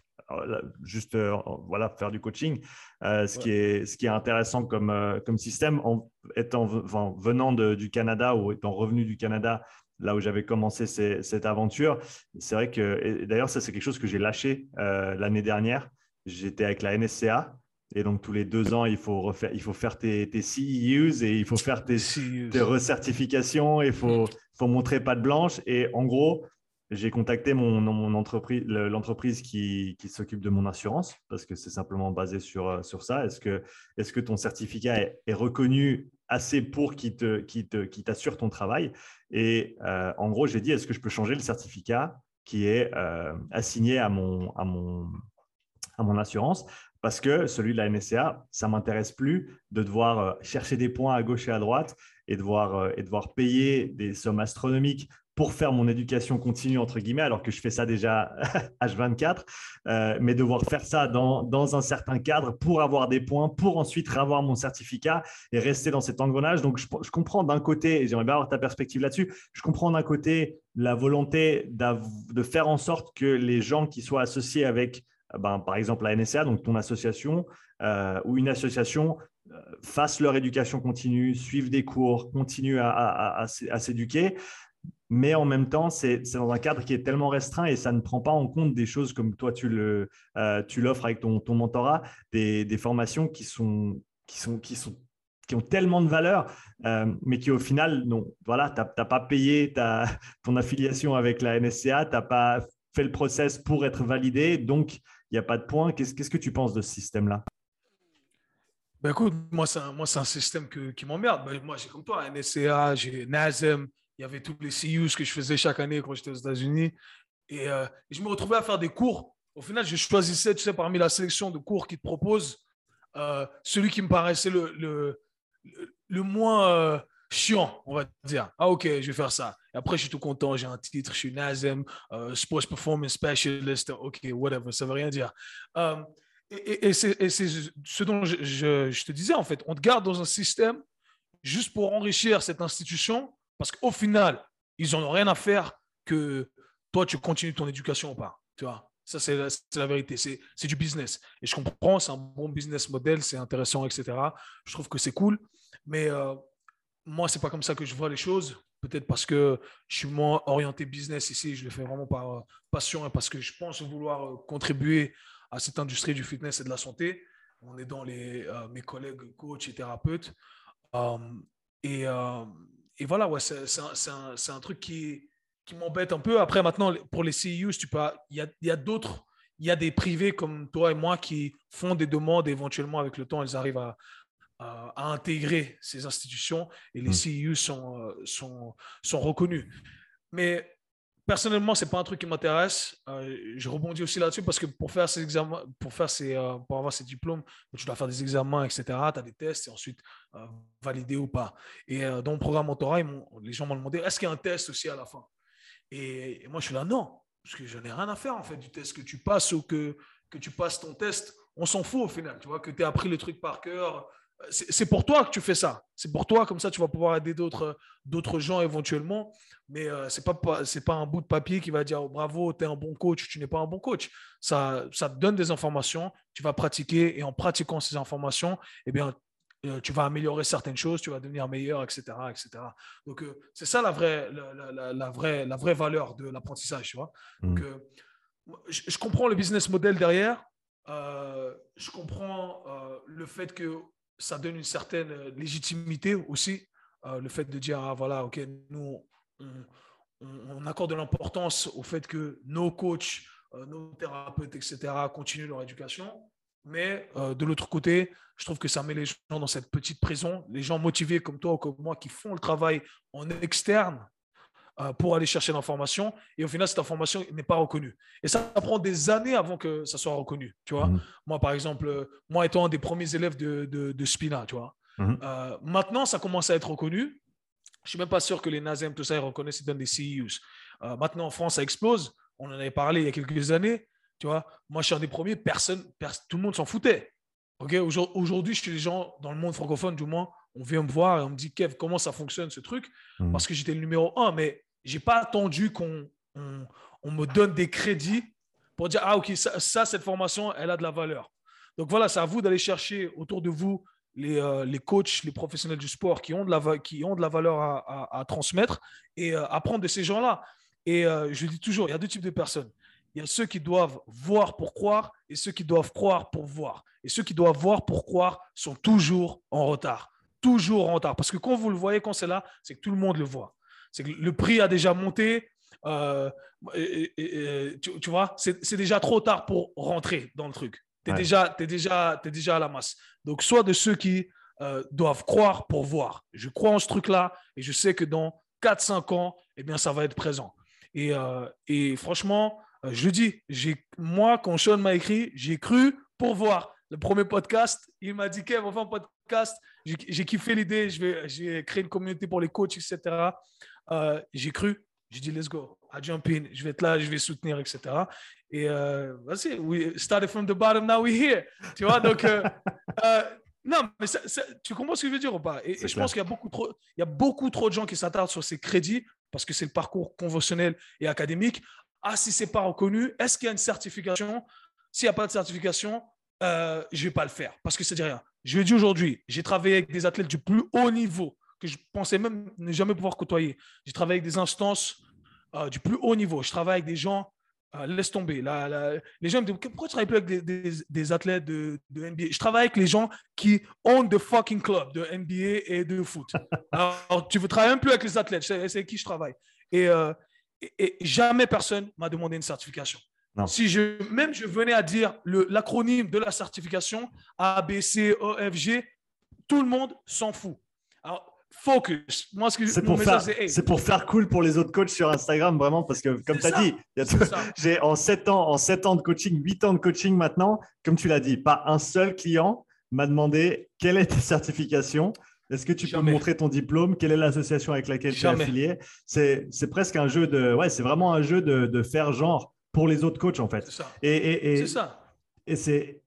juste euh, voilà, faire du coaching. ce, qui est, ce qui est intéressant comme, comme système, en étant, venant du Canada ou étant revenu du Canada, là où j'avais commencé cette aventure, c'est vrai que, d'ailleurs, ça c'est quelque chose que j'ai lâché l'année dernière j'étais avec la NSCA. Et donc, tous les deux ans, il faut, refaire, il faut faire tes, tes CEUs et il faut faire tes, tes recertifications. Il faut, faut montrer patte blanche. Et en gros, j'ai contacté mon, entreprise, l'entreprise qui, s'occupe de mon assurance parce que c'est simplement basé sur, sur ça. Est-ce que, ton certificat est, reconnu assez pour qu'il t'assure ton travail? Et euh, en gros, j'ai dit est-ce que je peux changer le certificat qui est euh, assigné à mon, assurance? Parce que celui de la NSCA, ça m'intéresse plus de devoir euh, chercher des points à gauche et à droite et euh, et devoir payer des sommes astronomiques pour faire mon éducation continue, entre guillemets, alors que je fais ça déjà H24, euh, mais devoir faire ça dans, dans, un certain cadre pour avoir des points, pour ensuite avoir mon certificat et rester dans cet engrenage. Donc, je, comprends d'un côté, et j'aimerais bien avoir ta perspective là-dessus, je comprends d'un côté la volonté de faire en sorte que les gens qui soient associés avec ben, par exemple la NSA, donc ton association, euh, ou une association euh, fasse leur éducation continue, suivent des cours, continuent à, s'éduquer. Mais en même temps, c'est dans un cadre qui est tellement restreint et ça ne prend pas en compte des choses comme toi, tu euh, l'offres avec ton, ton mentorat, des, formations qui sont, qui, sont, qui, sont, qui ont tellement de valeur, mais qui au final, voilà, tu n'as pas payé ta, ton affiliation avec la NSCA, tu n'as pas fait le process pour être validé, donc il n'y a pas de point. Qu'est-ce que tu penses de ce système-là? Ben écoute, moi, c'est un, un système qui m'emmerde. Ben, moi, j'ai comme toi, NSCA, j'ai NASM, il y avait tous les CUs que je faisais chaque année quand j'étais aux États-Unis. Euh, et, je me retrouvais à faire des cours. Au final, je choisissais, tu sais, parmi la sélection de cours qu'ils te proposent, euh, celui qui me paraissait le, le, le, moins euh, chiant, on va dire. Ah, ok, je vais faire ça. Et après, je suis tout content, j'ai un titre, je suis euh, Sports Performance Specialist, ok, whatever, ça veut rien dire. Euh, et, c'est ce dont je, te disais, en fait, on te garde dans un système juste pour enrichir cette institution, parce qu'au final, ils n'en ont rien à faire que toi, tu continues ton éducation ou pas. Tu vois, ça, c'est la, vérité. C'est du business. Et je comprends, c'est un bon business model, c'est intéressant, etc. Je trouve que c'est cool. Mais euh, moi, c'est pas comme ça que je vois les choses. Peut-être parce que je suis moins orienté business ici, je le fais vraiment par euh, passion et parce que je pense vouloir euh, contribuer à cette industrie du fitness et de la santé. On est dans les, euh, mes collègues coachs et thérapeutes. et, et, voilà, ouais, c'est un, un, un, truc qui, qui m'embête un peu. Après, maintenant, pour les CEUs, il y a, y a d'autres, il y a des privés comme toi et moi qui font des demandes éventuellement, avec le temps, ils arrivent à, à, intégrer ces institutions et les hmm. sont, euh, sont, sont reconnus. Mais personnellement, ce n'est pas un truc qui m'intéresse. Euh, je rebondis aussi là-dessus parce que pour faire ces examens, pour, faire ces, euh, avoir ces diplômes, tu dois faire des examens, etc. Tu as des tests et ensuite valider ou pas. Et dans mon programme mentorat, les gens m'ont demandé est-ce qu'il y a un test aussi à la fin? Et, moi, je suis là non, parce que je n'ai rien à faire en fait du test que tu passes ou que, que tu passes ton test. On s'en fout au final. Tu vois, que tu aies appris le truc par cœur, c'est pour toi que tu fais ça. C'est pour toi, comme ça, tu vas pouvoir aider d'autres gens éventuellement. Mais euh, ce n'est pas, un bout de papier qui va dire oh, bravo, tu es un bon coach, tu n'es pas un bon coach. Ça, ça te donne des informations, tu vas pratiquer et en pratiquant ces informations, eh bien, euh, tu vas améliorer certaines choses, tu vas devenir meilleur, etc. etc. Donc, euh, c'est ça la vraie, la, vraie, la vraie valeur de l'apprentissage. Tu vois. Donc, je, je, comprends le business model derrière. je comprends le fait que ça donne une certaine euh, légitimité aussi, euh, le fait de dire, ah, voilà, OK, nous, on, accorde de l'importance au fait que nos coachs, euh, nos thérapeutes, etc., continuent leur éducation. Mais de l'autre côté, je trouve que ça met les gens dans cette petite prison. Les gens motivés comme toi ou comme moi qui font le travail en externe, pour aller chercher l'information. Et au final, cette information n'est pas reconnue. Et ça, prend des années avant que ça soit reconnu. Tu vois mhm. Moi, par exemple, moi étant un des premiers élèves de, de, Spina, tu vois. Mhm. Euh, maintenant, ça commence à être reconnu. Je suis même pas sûr que les Nazem, tout ça, ils reconnaissent dans des CEUs. Euh, maintenant, en France, ça explose. On en avait parlé il y a quelques années. Tu vois, moi, je suis un des premiers. Personne, tout le monde s'en foutait. Ok, aujourd'hui, chez les gens dans le monde francophone, du moins, on vient me voir et on me dit Kev, comment ça fonctionne ce truc? Mhm. Parce que j'étais le numéro un. Mais j'ai pas attendu qu'on on, me donne des crédits pour dire ah ok ça, cette formation elle a de la valeur. Donc voilà, c'est à vous d'aller chercher autour de vous les, euh, les, coachs, les professionnels du sport qui ont de la, qui ont de la valeur à, à, transmettre et euh, apprendre de ces gens-là. Et euh, je dis toujours, il y a deux types de personnes. Il y a ceux qui doivent voir pour croire et ceux qui doivent croire pour voir. Et ceux qui doivent voir pour croire sont toujours en retard. Toujours en retard. Parce que quand vous le voyez, quand c'est là, c'est que tout le monde le voit c'est que le prix a déjà monté. Euh, tu, vois, c'est déjà trop tard pour rentrer dans le truc. Tu es, déjà, es, déjà, es déjà à la masse. Donc, soit de ceux qui euh, doivent croire pour voir. Je crois en ce truc-là et je sais que dans 4-5 ans, eh bien, ça va être présent. Et, euh, et franchement, je dis, moi, quand Sean m'a écrit, j'ai cru pour voir. Le premier podcast, il m'a dit, Kev, on va un podcast. J'ai kiffé l'idée, je vais, créer une communauté pour les coachs, etc. Euh, j'ai cru, j'ai dit, let's go, I jump in, je vais être là, je vais soutenir, etc. Et euh, vas-y, we started from the bottom, now we're here. Tu vois, donc, euh, non, mais tu comprends ce que je veux dire ou pas? Et, je pense qu'il y a beaucoup trop, il y a beaucoup trop de gens qui s'attardent sur ces crédits parce que c'est le parcours conventionnel et académique. Ah, si c'est pas reconnu, est-ce qu'il y a une certification? S'il n'y a pas de certification, je ne vais pas le faire parce que c'est rien. Je le dis aujourd'hui, j'ai travaillé avec des athlètes du plus haut niveau que je pensais même ne jamais pouvoir côtoyer. J'ai travaillé avec des instances euh, du plus haut niveau. Je travaille avec des gens, euh, laisse tomber. les gens me disent pourquoi tu travailles plus avec des, athlètes de, NBA Je travaille avec les gens qui ont the fucking club de NBA et de foot. Alors, tu veux travailler un peu avec les athlètes, c'est avec qui je travaille. Euh, et, jamais personne m'a demandé une certification. Si je, même je venais à dire l'acronyme de la certification A, B, C, E, F, G, tout le monde s'en fout. Alors, focus. Moi, ce que c'est pour, faire, c'est pour faire cool pour les autres coachs sur Instagram, vraiment, parce que comme tu as dit, j'ai en 7 ans, en 7 ans de coaching, 8 ans de coaching maintenant, comme tu l'as dit, pas un seul client m'a demandé quelle est ta certification. Est-ce que tu peux me montrer ton diplôme? Quelle est l'association avec laquelle tu es affilié? C'est, c'est presque un jeu de. Ouais, c'est vraiment un jeu de, de faire genre pour les autres coachs, en fait. C'est ça. Et, et, et, c'est ça. Et c'est,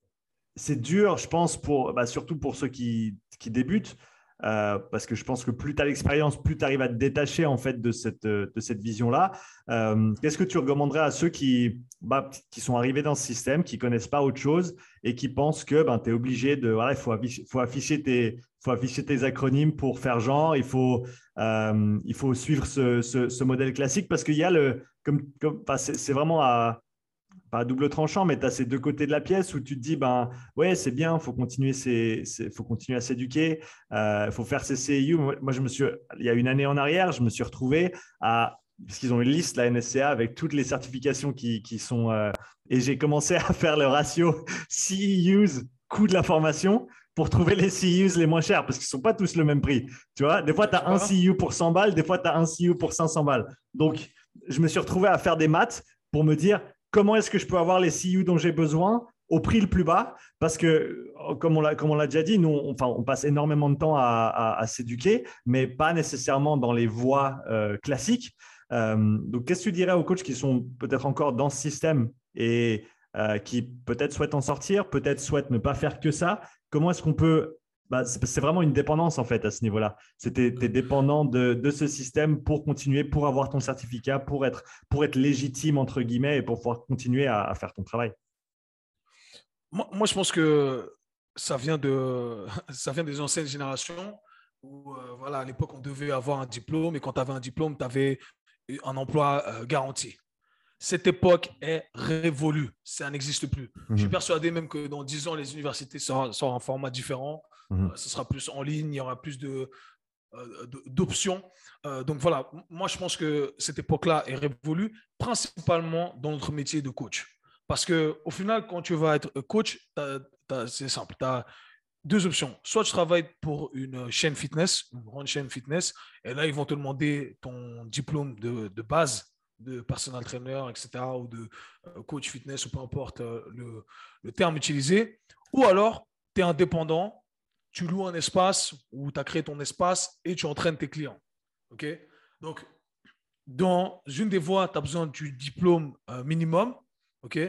c'est dur, je pense, pour, bah, surtout pour ceux qui, qui débutent, euh, parce que je pense que plus tu as l'expérience, plus tu arrives à te détacher en fait de cette, de cette vision-là. Euh, qu'est-ce que tu recommanderais à ceux qui, bah, qui sont arrivés dans ce système, qui connaissent pas autre chose et qui pensent que ben, tu es obligé de. Voilà, il faut afficher, faut, tes, faut afficher tes acronymes pour faire genre, il faut, euh, il faut suivre ce, ce, ce, modèle classique parce qu'il y a le. Comme, comme, c'est vraiment à pas à double tranchant, mais tu as ces deux côtés de la pièce où tu te dis, ben ouais, c'est bien, il faut continuer, faut continuer à s'éduquer, il euh, faut faire ses CIU. Moi, je me suis, il y a une année en arrière, je me suis retrouvé à, parce qu'ils ont une liste, la NSCA, avec toutes les certifications qui, qui sont, euh, et j'ai commencé à faire le ratio CEUs, coût de la formation, pour trouver les CEUs les moins chers, parce qu'ils ne sont pas tous le même prix. Tu vois, des fois, tu as un CEU pour 100 balles, des fois, tu as un CEU pour 500 balles. Donc, je me suis retrouvé à faire des maths pour me dire, comment est-ce que je peux avoir les CU dont j'ai besoin au prix le plus bas? Parce que comme on l'a déjà dit nous on, enfin passe énormément de temps à, s'éduquer mais pas nécessairement dans les voies euh, classiques. Euh, donc qu'est-ce que tu dirais aux coachs qui sont peut-être encore dans ce système et euh, qui peut-être souhaitent en sortir peut-être souhaitent ne pas faire que ça? Comment est-ce qu'on peut bah, c'est vraiment une dépendance en fait à ce niveau-là. C'était es dépendant de, ce système pour continuer, pour avoir ton certificat, pour être, pour être légitime entre guillemets et pour pouvoir continuer à, faire ton travail. Moi, je pense que ça vient, de, ça vient des anciennes générations où euh, voilà, à l'époque, on devait avoir un diplôme et quand tu avais un diplôme, tu avais un emploi euh, garanti. Cette époque est révolue, ça n'existe plus. Je suis mhm. persuadé même que dans 10 ans, les universités seront, seront en format différent. Mhm. Euh, ce sera plus en ligne, il y aura plus de, euh, d'options. Euh, donc voilà, moi je pense que cette époque-là est révolue, principalement dans notre métier de coach. Parce que au final, quand tu vas être coach, c'est simple. Tu as deux options. Soit tu travailles pour une chaîne fitness, une grande chaîne fitness, et là, ils vont te demander ton diplôme de, de base de personal trainer, etc., ou de coach fitness, ou peu importe le, le, terme utilisé. Ou alors, tu es indépendant, tu loues un espace ou tu as créé ton espace et tu entraînes tes clients. OK? Donc, dans une des voies, tu as besoin du diplôme euh, minimum. OK?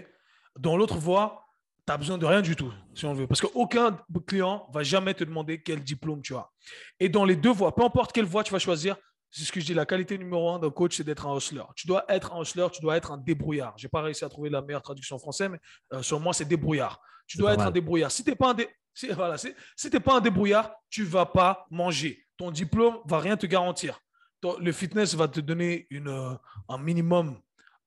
Dans l'autre voie, tu as besoin de rien du tout, si on veut. Parce qu'aucun client va jamais te demander quel diplôme tu as. Et dans les deux voies, peu importe quelle voie tu vas choisir, c'est ce que je dis, la qualité numéro un d'un coach, c'est d'être un hustler. Tu dois être un hustler, tu dois être un débrouillard. Je n'ai pas réussi à trouver la meilleure traduction en français, mais euh, sur moi, c'est débrouillard. Tu dois être un débrouillard. Si tu n'es pas, un voilà, si, pas un débrouillard, tu ne vas pas manger. Ton diplôme ne va rien te garantir. le fitness va te donner une, euh, un minimum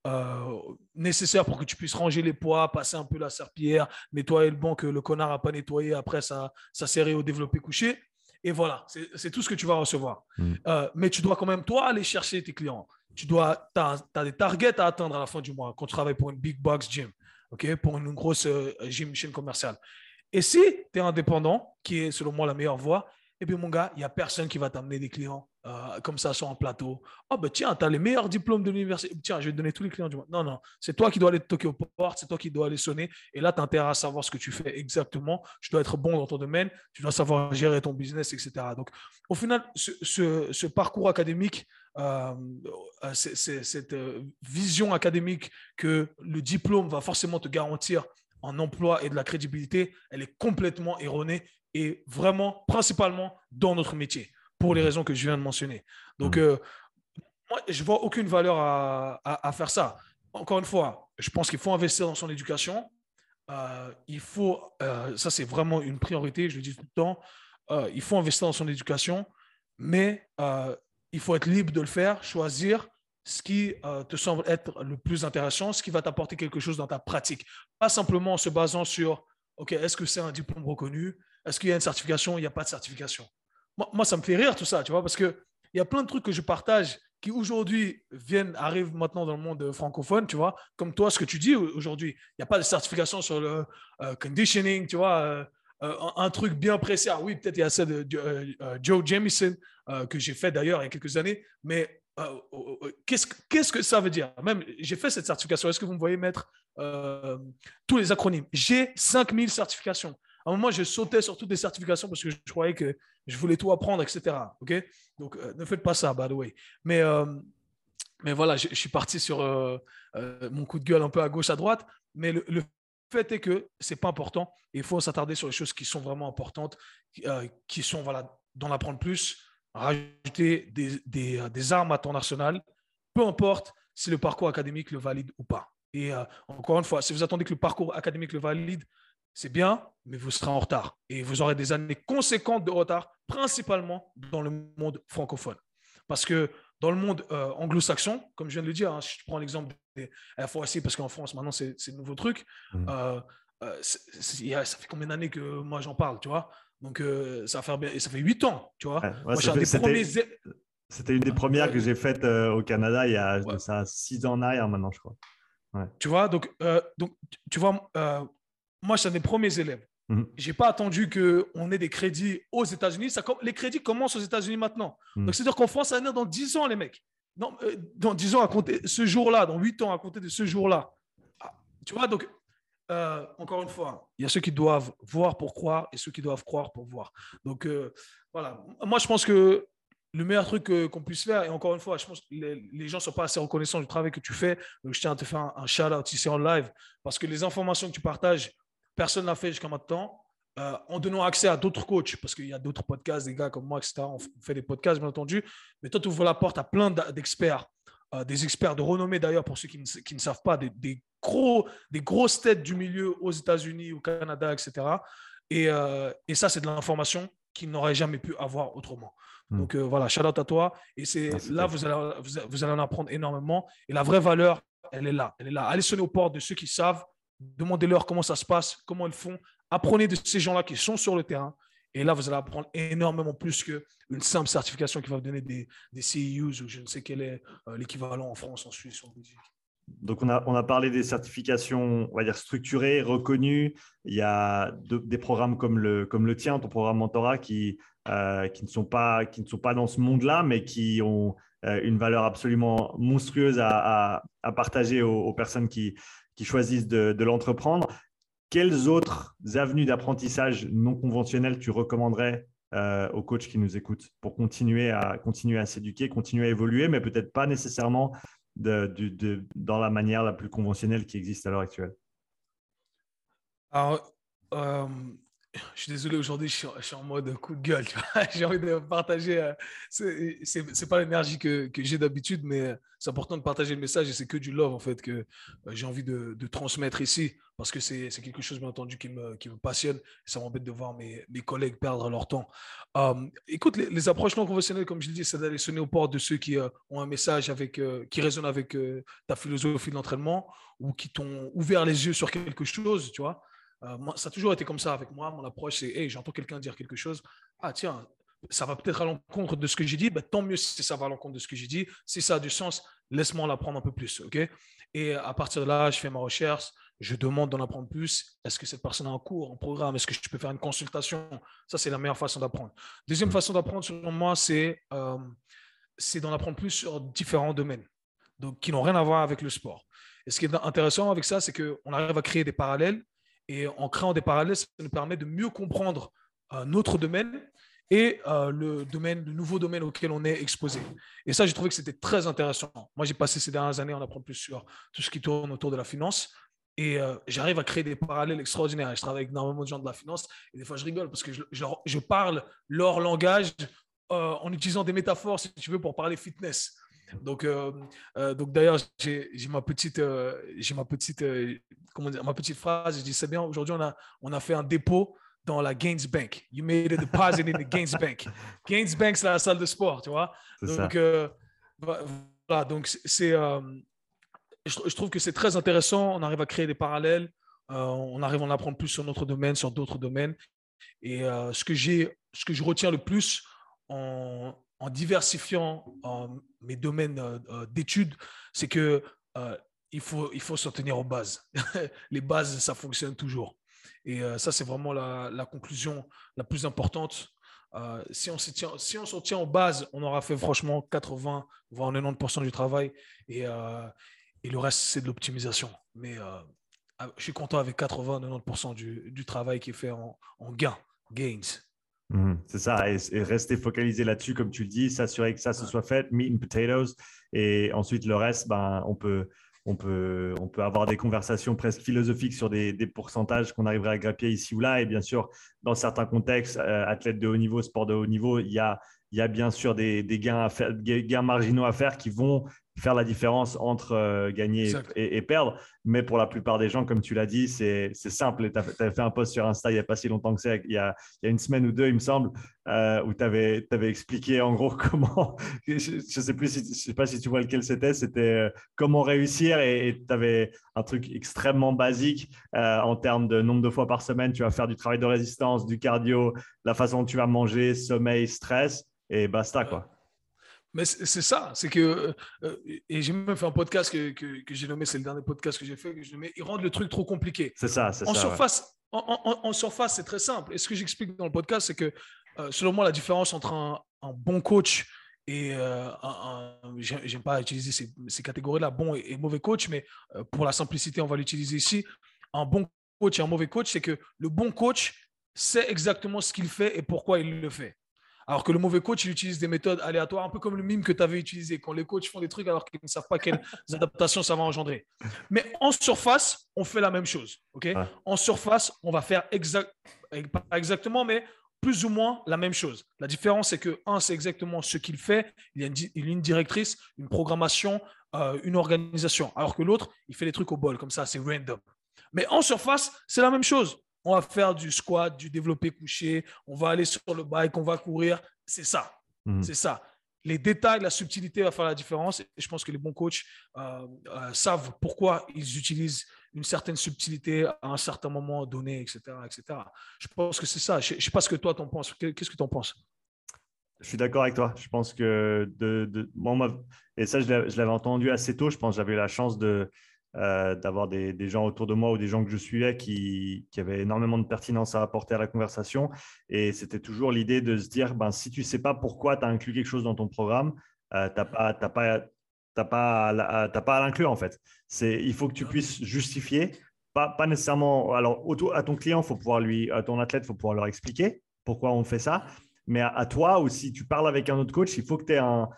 euh, nécessaire pour que tu puisses ranger les poids, passer un peu la serpillière, nettoyer le banc que le connard n'a pas nettoyé après sa, sa série au développé couché. Et voilà, c'est tout ce que tu vas recevoir. Mm. Euh, mais tu dois quand même, toi, aller chercher tes clients. Tu dois, as, des targets à atteindre à la fin du mois quand tu travailles pour une big box gym, ok, pour une, grosse euh, gym chaîne commerciale. Et si tu es indépendant, qui est selon moi la meilleure voie, et puis, mon gars, il n'y a personne qui va t'amener des clients euh, comme ça sur un plateau. Oh, ben tiens, tu as les meilleurs diplômes de l'université. Tiens, je vais te donner tous les clients du monde. Non, non, c'est toi qui dois aller te toquer aux portes, c'est toi qui dois aller sonner. Et là, tu as intérêt à savoir ce que tu fais exactement. Tu dois être bon dans ton domaine, tu dois savoir gérer ton business, etc. Donc, au final, ce, parcours académique, euh, euh, cette vision académique que le diplôme va forcément te garantir un emploi et de la crédibilité, elle est complètement erronée et vraiment, principalement dans notre métier, pour les raisons que je viens de mentionner. Donc, mm. euh, moi, je vois aucune valeur à, à, faire ça. Encore une fois, je pense qu'il faut investir dans son éducation. Euh, il faut, euh, ça c'est vraiment une priorité, je le dis tout le temps, il faut investir dans son éducation, mais il faut être libre de le faire, choisir ce qui te semble être le plus intéressant, ce qui va t'apporter quelque chose dans ta pratique. Pas simplement en se basant sur, OK, est-ce que c'est un diplôme reconnu? Est-ce qu'il y a une certification? Il n'y a pas de certification. Moi, ça me fait rire tout ça, tu vois, parce qu'il y a plein de trucs que je partage qui aujourd'hui viennent, arrivent maintenant dans le monde francophone, tu vois, comme toi, ce que tu dis aujourd'hui. Il n'y a pas de certification sur le euh, conditioning, tu vois, euh, euh, un, truc bien précis. Ah oui, peut-être il y a ça de Joe Jamison, que j'ai fait d'ailleurs il y a quelques années, mais oh, oh, oh, qu'est-ce que ça veut dire? Même, j'ai fait cette certification. Est-ce que vous me voyez mettre tous les acronymes? J'ai 5000 certifications. À un moment, je sautais sur toutes les certifications parce que je croyais que je voulais tout apprendre, etc. OK? Donc, euh, ne faites pas ça, by the way. Mais, euh, mais voilà, je, suis parti sur euh, mon coup de gueule un peu à gauche, à droite. Mais le, fait est que ce n'est pas important. Il faut s'attarder sur les choses qui sont vraiment importantes, qui sont, voilà, d'en apprendre plus, rajouter des, des, des, armes à ton arsenal, peu importe si le parcours académique le valide ou pas. Et encore une fois, si vous attendez que le parcours académique le valide, c'est bien, mais vous serez en retard. Et vous aurez des années conséquentes de retard, principalement dans le monde francophone. Parce que dans le monde euh, anglo-saxon, comme je viens de le dire, hein, si je prends l'exemple des FOSI, parce qu'en France, maintenant, c'est un nouveau truc, mmh. euh, euh, ça fait combien d'années que moi j'en parle, tu vois? Donc, ça, fait, ça fait 8 ans, tu vois. C'était une des premières que j'ai faites au Canada il y a ça, 6 ans en arrière maintenant, je crois. Tu vois, donc, donc tu vois, moi, je suis un des premiers élèves. Mhm. Je n'ai pas attendu qu'on ait des crédits aux États-Unis. Les crédits commencent aux États-Unis maintenant. Mhm. Donc, c'est-à-dire qu'en France, ça va venir dans 10 ans, les mecs. Non, euh, dans 10 ans à compter ce jour-là, dans 8 ans à compter de ce jour-là. Ah, tu vois, donc, euh, encore une fois, il y a ceux qui doivent voir pour croire et ceux qui doivent croire pour voir. Donc, euh, voilà. Moi, je pense que le meilleur truc qu'on puisse faire, et encore une fois, je pense que les, gens ne sont pas assez reconnaissants du travail que tu fais. Donc, je tiens à te faire un, un shout-out ici en live parce que les informations que tu partages, Personne ne l'a fait jusqu'à maintenant. Euh, en donnant accès à d'autres coachs, parce qu'il y a d'autres podcasts, des gars comme moi, etc. On fait des podcasts, bien entendu. Mais toi, tu ouvres la porte à plein d'experts, euh, des experts de renommée d'ailleurs, pour ceux qui ne, savent pas, des, gros, des grosses têtes du milieu aux États-Unis, au Canada, etc. Euh, et, ça, c'est de l'information qu'ils n'auraient jamais pu avoir autrement. Hmm. Donc voilà, shout out à toi. Et c'est là, vous allez, vous allez en apprendre énormément. Et la vraie valeur, elle est là. Elle est là. Allez sonner aux portes de ceux qui savent Demandez-leur comment ça se passe, comment ils font. Apprenez de ces gens-là qui sont sur le terrain. Et là, vous allez apprendre énormément plus qu'une simple certification qui va vous donner des, des CEUs ou je ne sais quel est euh, l'équivalent en France, en Suisse, en Belgique. donc, on a, parlé des certifications, on va dire, structurées, reconnues. Il y a des programmes comme le, tien, ton programme Mentorat, qui, euh, qui, ne, sont pas, dans ce monde-là, mais qui ont euh, une valeur absolument monstrueuse à, partager aux, personnes qui, choisissent de l'entreprendre. Quelles autres avenues d'apprentissage non conventionnelles tu recommanderais euh, aux coachs qui nous écoutent pour continuer à, continuer à s'éduquer, continuer à évoluer, mais peut-être pas nécessairement dans la manière la plus conventionnelle qui existe à l'heure actuelle? Euh, je suis désolé, aujourd'hui, je, suis en mode coup de gueule. j'ai envie de partager. Euh, ce c'est pas l'énergie que, j'ai d'habitude, mais c'est important de partager le message et c'est que du love, en fait, que euh, j'ai envie de, de, transmettre ici parce que c'est quelque chose, bien entendu, qui me, qui me passionne. Ça m'embête de voir mes, collègues perdre leur temps. Euh, écoute, les, approches non conventionnelles, comme je le dis, c'est d'aller sonner aux portes de ceux qui ont un message avec, qui résonne avec ta philosophie d'entraînement ou qui t'ont ouvert les yeux sur quelque chose, tu vois. Euh, ça a toujours été comme ça avec moi. Mon approche, c'est hey, j'entends quelqu'un dire quelque chose. Ah, tiens, ça va peut-être à l'encontre de ce que j'ai dit. Ben, tant mieux si ça va à l'encontre de ce que j'ai dit. Si ça a du sens, laisse-moi en apprendre un peu plus. Et à partir de là, je fais ma recherche. Je demande d'en apprendre plus. Est-ce que cette personne a un cours, un programme? Est-ce que je peux faire une consultation? Ça, c'est la meilleure façon d'apprendre. Deuxième façon d'apprendre, selon moi, c'est euh, d'en apprendre plus sur différents domaines donc, qui n'ont rien à voir avec le sport. Et ce qui est intéressant avec ça, c'est qu'on arrive à créer des parallèles et en créant des parallèles, ça nous permet de mieux comprendre euh, notre domaine et euh, le domaine, le nouveau domaine auquel on est exposé. Et ça, j'ai trouvé que c'était très intéressant. Moi, j'ai passé ces dernières années en apprendre plus sur tout ce qui tourne autour de la finance. Et euh, j'arrive à créer des parallèles extraordinaires. je travaille avec énormément de gens de la finance. Et des fois, je rigole parce que je, je parle leur langage en utilisant des métaphores, si tu veux, pour parler fitness. Donc, euh, euh, donc d'ailleurs, j'ai ma petite, euh, j'ai ma petite, comment dire, ma petite phrase. Je dis c'est bien. Aujourd'hui, on a, on a fait un dépôt dans la Gains Bank. You made a deposit in the Gains Bank. Gains Bank, c'est la salle de sport, tu vois. Donc, voilà. Donc, c'est, je, trouve que c'est très intéressant. On arrive à créer des parallèles. on arrive à en apprendre plus sur notre domaine, sur d'autres domaines. Et ce que j'ai, ce que je retiens le plus en, en diversifiant mes domaines euh, euh, d'études, c'est que euh, il faut, il faut s'en tenir aux bases. les bases, ça fonctionne toujours. Et ça, c'est vraiment la, conclusion la plus importante. si on s'en tient, si on tient aux bases, on aura fait franchement 80, voire 90% du travail. Et, et le reste, c'est de l'optimisation. Mais je suis content avec 80-90% du, du, travail qui est fait en, en gains. Mmh, c'est ça, et, rester focalisé là-dessus, comme tu le dis, s'assurer que ça se soit fait, meat and potatoes, et ensuite le reste, ben, on, peut, on, peut, on peut avoir des conversations presque philosophiques sur des, des pourcentages qu'on arriverait à grappiller ici ou là, et bien sûr, dans certains contextes, euh, athlètes de haut niveau, sport de haut niveau, il y a, il y a bien sûr des, des gains, à faire, des gains marginaux à faire qui vont faire la différence entre euh, gagner et, perdre. Mais pour la plupart des gens, comme tu l'as dit, c'est simple. Tu as, fait un post sur Insta il n'y a pas si longtemps que ça, il, y a, il y a une semaine ou deux, il me semble, euh, où tu avais, avais, expliqué en gros comment, je ne sais, plus si, je sais pas si tu vois lequel c'était, c'était euh, comment réussir et tu avais un truc extrêmement basique en termes de nombre de fois par semaine, tu vas faire du travail de résistance, du cardio, la façon dont tu vas manger, sommeil, stress et basta quoi. Mais c'est ça, c'est que, euh, et j'ai même fait un podcast que, que, j'ai nommé, c'est le dernier podcast que j'ai fait, que j'ai nommé, ils rendent le truc trop compliqué. C'est ça, c'est ça. Surface, en, en, surface, c'est très simple. Et ce que j'explique dans le podcast, c'est que, euh, selon moi, la différence entre un, un bon coach et euh, un, j'aime pas utiliser ces, ces catégories-là, bon et, mauvais coach, mais pour la simplicité, on va l'utiliser ici. Un bon coach et un mauvais coach, c'est que le bon coach sait exactement ce qu'il fait et pourquoi il le fait. Alors que le mauvais coach, il utilise des méthodes aléatoires, un peu comme le mime que tu avais utilisé, quand les coachs font des trucs alors qu'ils ne savent pas quelles adaptations ça va engendrer. Mais en surface, on fait la même chose. ok? En surface, on va faire exact, pas exactement, mais plus ou moins la même chose. La différence, c'est que, un, c'est exactement ce qu'il fait. Il y a une, une directrice, une programmation, euh, une organisation. Alors que l'autre, il fait des trucs au bol, comme ça, c'est random. Mais en surface, c'est la même chose on va faire du squat, du développé couché, on va aller sur le bike, on va courir. C'est ça. Mhm. C'est ça. Les détails, la subtilité va faire la différence. Et je pense que les bons coachs euh, euh, savent pourquoi ils utilisent une certaine subtilité à un certain moment donné, etc. etc. Je pense que c'est ça. Je ne sais pas ce que toi, t'en penses. Qu'est-ce que tu en penses? Je suis d'accord avec toi. Je pense que de, de et ça, je l'avais entendu assez tôt. Je pense que j'avais eu la chance de, euh, d'avoir des, des, gens autour de moi ou des gens que je suivais qui, qui, avaient énormément de pertinence à apporter à la conversation. Et c'était toujours l'idée de se dire, ben, si tu ne sais pas pourquoi tu as inclus quelque chose dans ton programme, euh, tu n'as pas, pas, pas, à, à l'inclure en fait. Il faut que tu puisses justifier, pas, pas nécessairement. Alors, à ton client, faut pouvoir lui, à ton athlète, il faut pouvoir leur expliquer pourquoi on fait ça. Mais à, toi, ou si tu parles avec un autre coach, il faut que tu aies un,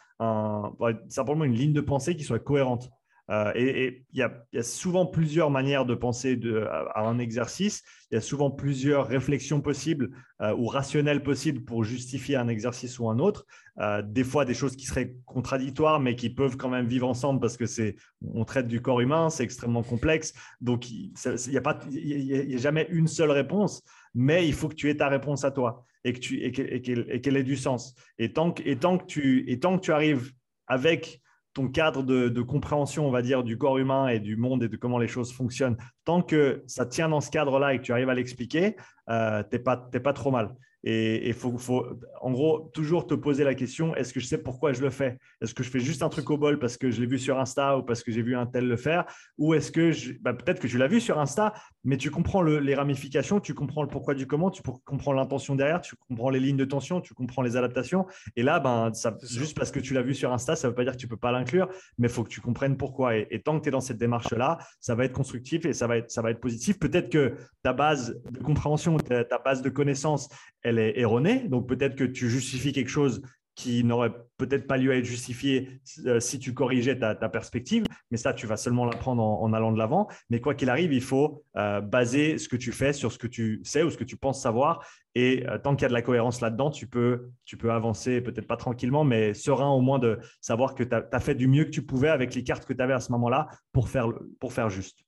simplement une ligne de pensée qui soit cohérente. Euh, et il y, a souvent plusieurs manières de penser à, un exercice. Il y a souvent plusieurs réflexions possibles euh, ou rationnelles possibles pour justifier un exercice ou un autre. Euh, des fois, des choses qui seraient contradictoires, mais qui peuvent quand même vivre ensemble parce que c'est, on traite du corps humain, c'est extrêmement complexe. Donc, il n'y a, il a jamais une seule réponse, mais il faut que tu aies ta réponse à toi et que tu, et qu'elle, ait du sens. Et tant que, et tant que tu, et tant que tu arrives avec ton cadre de, compréhension, on va dire, du corps humain et du monde et de comment les choses fonctionnent, tant que ça tient dans ce cadre-là et que tu arrives à l'expliquer, euh, tu n'es pas, pas trop mal. Et il faut, faut, en gros, toujours te poser la question est-ce que je sais pourquoi je le fais? Est-ce que je fais juste un truc au bol parce que je l'ai vu sur Insta ou parce que j'ai vu un tel le faire? Ou est-ce que bah, peut-être que tu l'as vu sur Insta, mais tu comprends les ramifications, tu comprends le pourquoi du comment, tu comprends l'intention derrière, tu comprends les lignes de tension, tu comprends les adaptations. Et là, ben, ça, juste parce que tu l'as vu sur Insta, ça ne veut pas dire que tu ne peux pas l'inclure, mais il faut que tu comprennes pourquoi. Et, tant que tu es dans cette démarche-là, ça va être constructif et ça va être, ça va être positif. Peut-être que ta base de compréhension, ta, ta base de connaissances, elle erronée. Donc peut-être que tu justifies quelque chose qui n'aurait peut-être pas lieu à être justifié euh, si tu corrigeais ta, perspective, mais ça, tu vas seulement l'apprendre en, allant de l'avant. Mais quoi qu'il arrive, il faut euh, baser ce que tu fais sur ce que tu sais ou ce que tu penses savoir. Et euh, tant qu'il y a de la cohérence là-dedans, tu peux, tu peux avancer, peut-être pas tranquillement, mais serein au moins de savoir que tu as, as, fait du mieux que tu pouvais avec les cartes que tu avais à ce moment-là pour faire, pour faire juste.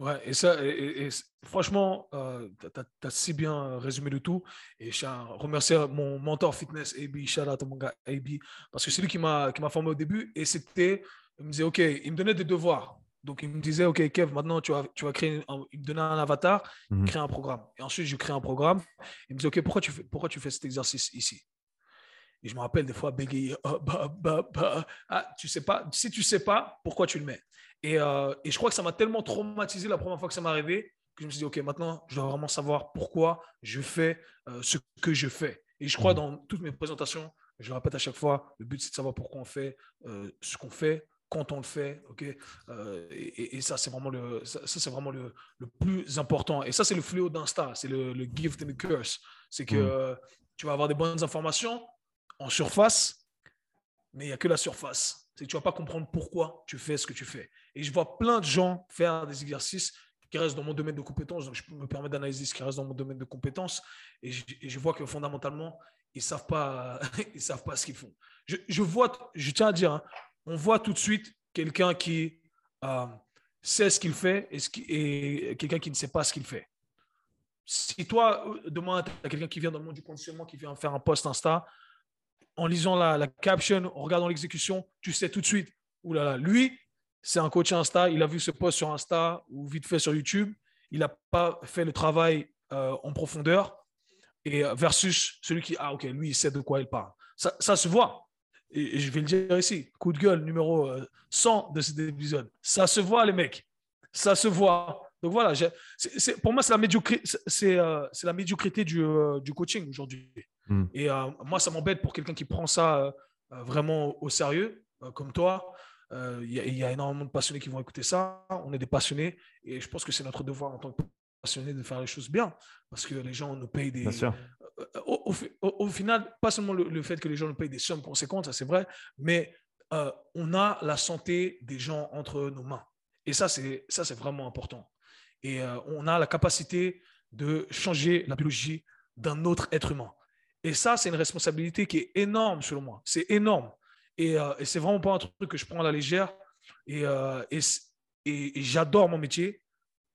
Ouais, et ça, et, franchement, euh, tu as, si bien résumé le tout. Et je tiens à remercier mon mentor fitness, AB, shout out mon gars AB, parce que c'est lui qui m'a formé au début. Et c'était, il me disait, OK, il me donnait des devoirs. Donc, il me disait, OK, Kev, maintenant, tu vas, tu vas créer, il me donnait un avatar, mmh. créer un programme. Et ensuite, je crée un programme. Il me disait, OK, pourquoi tu fais, pourquoi tu fais cet exercice ici? Et je me rappelle des fois bégayer, oh, bah, bah, bah. Ah, tu sais pas, si tu sais pas, pourquoi tu le mets? Euh, et, je crois que ça m'a tellement traumatisé la première fois que ça m'est arrivé que je me suis dit, OK, maintenant, je dois vraiment savoir pourquoi je fais euh, ce que je fais. Et je crois mmh. dans toutes mes présentations, je le répète à chaque fois, le but, c'est de savoir pourquoi on fait euh, ce qu'on fait, quand on le fait. ok et, ça, c'est vraiment, le, ça, c'est vraiment le, le, plus important. Et ça, c'est le fléau d'Insta, c'est le, le gift and the curse. C'est que mmh. tu vas avoir des bonnes informations en surface, mais il n'y a que la surface c'est tu ne vas pas comprendre pourquoi tu fais ce que tu fais. Et je vois plein de gens faire des exercices qui restent dans mon domaine de compétences, donc je peux me permettre d'analyser ce qui reste dans mon domaine de compétences, et je, vois que fondamentalement, ils ne savent, pas, savent pas ce qu'ils font. Je, vois, je tiens à dire, hein, on voit tout de suite quelqu'un qui euh, sait ce qu'il fait et, et quelqu'un qui ne sait pas ce qu'il fait. Si toi, euh, demain, tu as quelqu'un qui vient dans le monde du conditionnement, qui vient faire un post Insta, en lisant la, caption, en regardant l'exécution, tu sais tout de suite, oulala, lui, c'est un coach Insta, il a vu ce post sur Insta ou vite fait sur YouTube, il n'a pas fait le travail euh, en profondeur, et euh, versus celui qui, ah ok, lui, il sait de quoi il parle. Ça, se voit. Et, je vais le dire ici, coup de gueule numéro 100 euh, de cet épisode. Ça se voit, les mecs. Ça se voit. Donc voilà, pour moi, c'est la, médiocrité, la médiocrité du, du coaching aujourd'hui. Hmm. Et euh, moi, ça m'embête pour quelqu'un qui prend ça euh, euh, vraiment au sérieux, comme toi. Il y, a énormément de passionnés qui vont écouter ça. On est des passionnés. Et je pense que c'est notre devoir en tant que passionnés de faire les choses bien. Parce que les gens nous payent des. Au, final, pas seulement le, fait que les gens nous payent des sommes conséquentes, ça c'est vrai, mais on a la santé des gens entre nos mains. Et ça, c'est vraiment important. Et on a la capacité de changer la biologie d'un autre être humain. Et ça, c'est une responsabilité qui est énorme selon moi. C'est énorme. Et, euh, et c'est vraiment pas un truc que je prends à la légère. Et, euh, et, j'adore mon métier.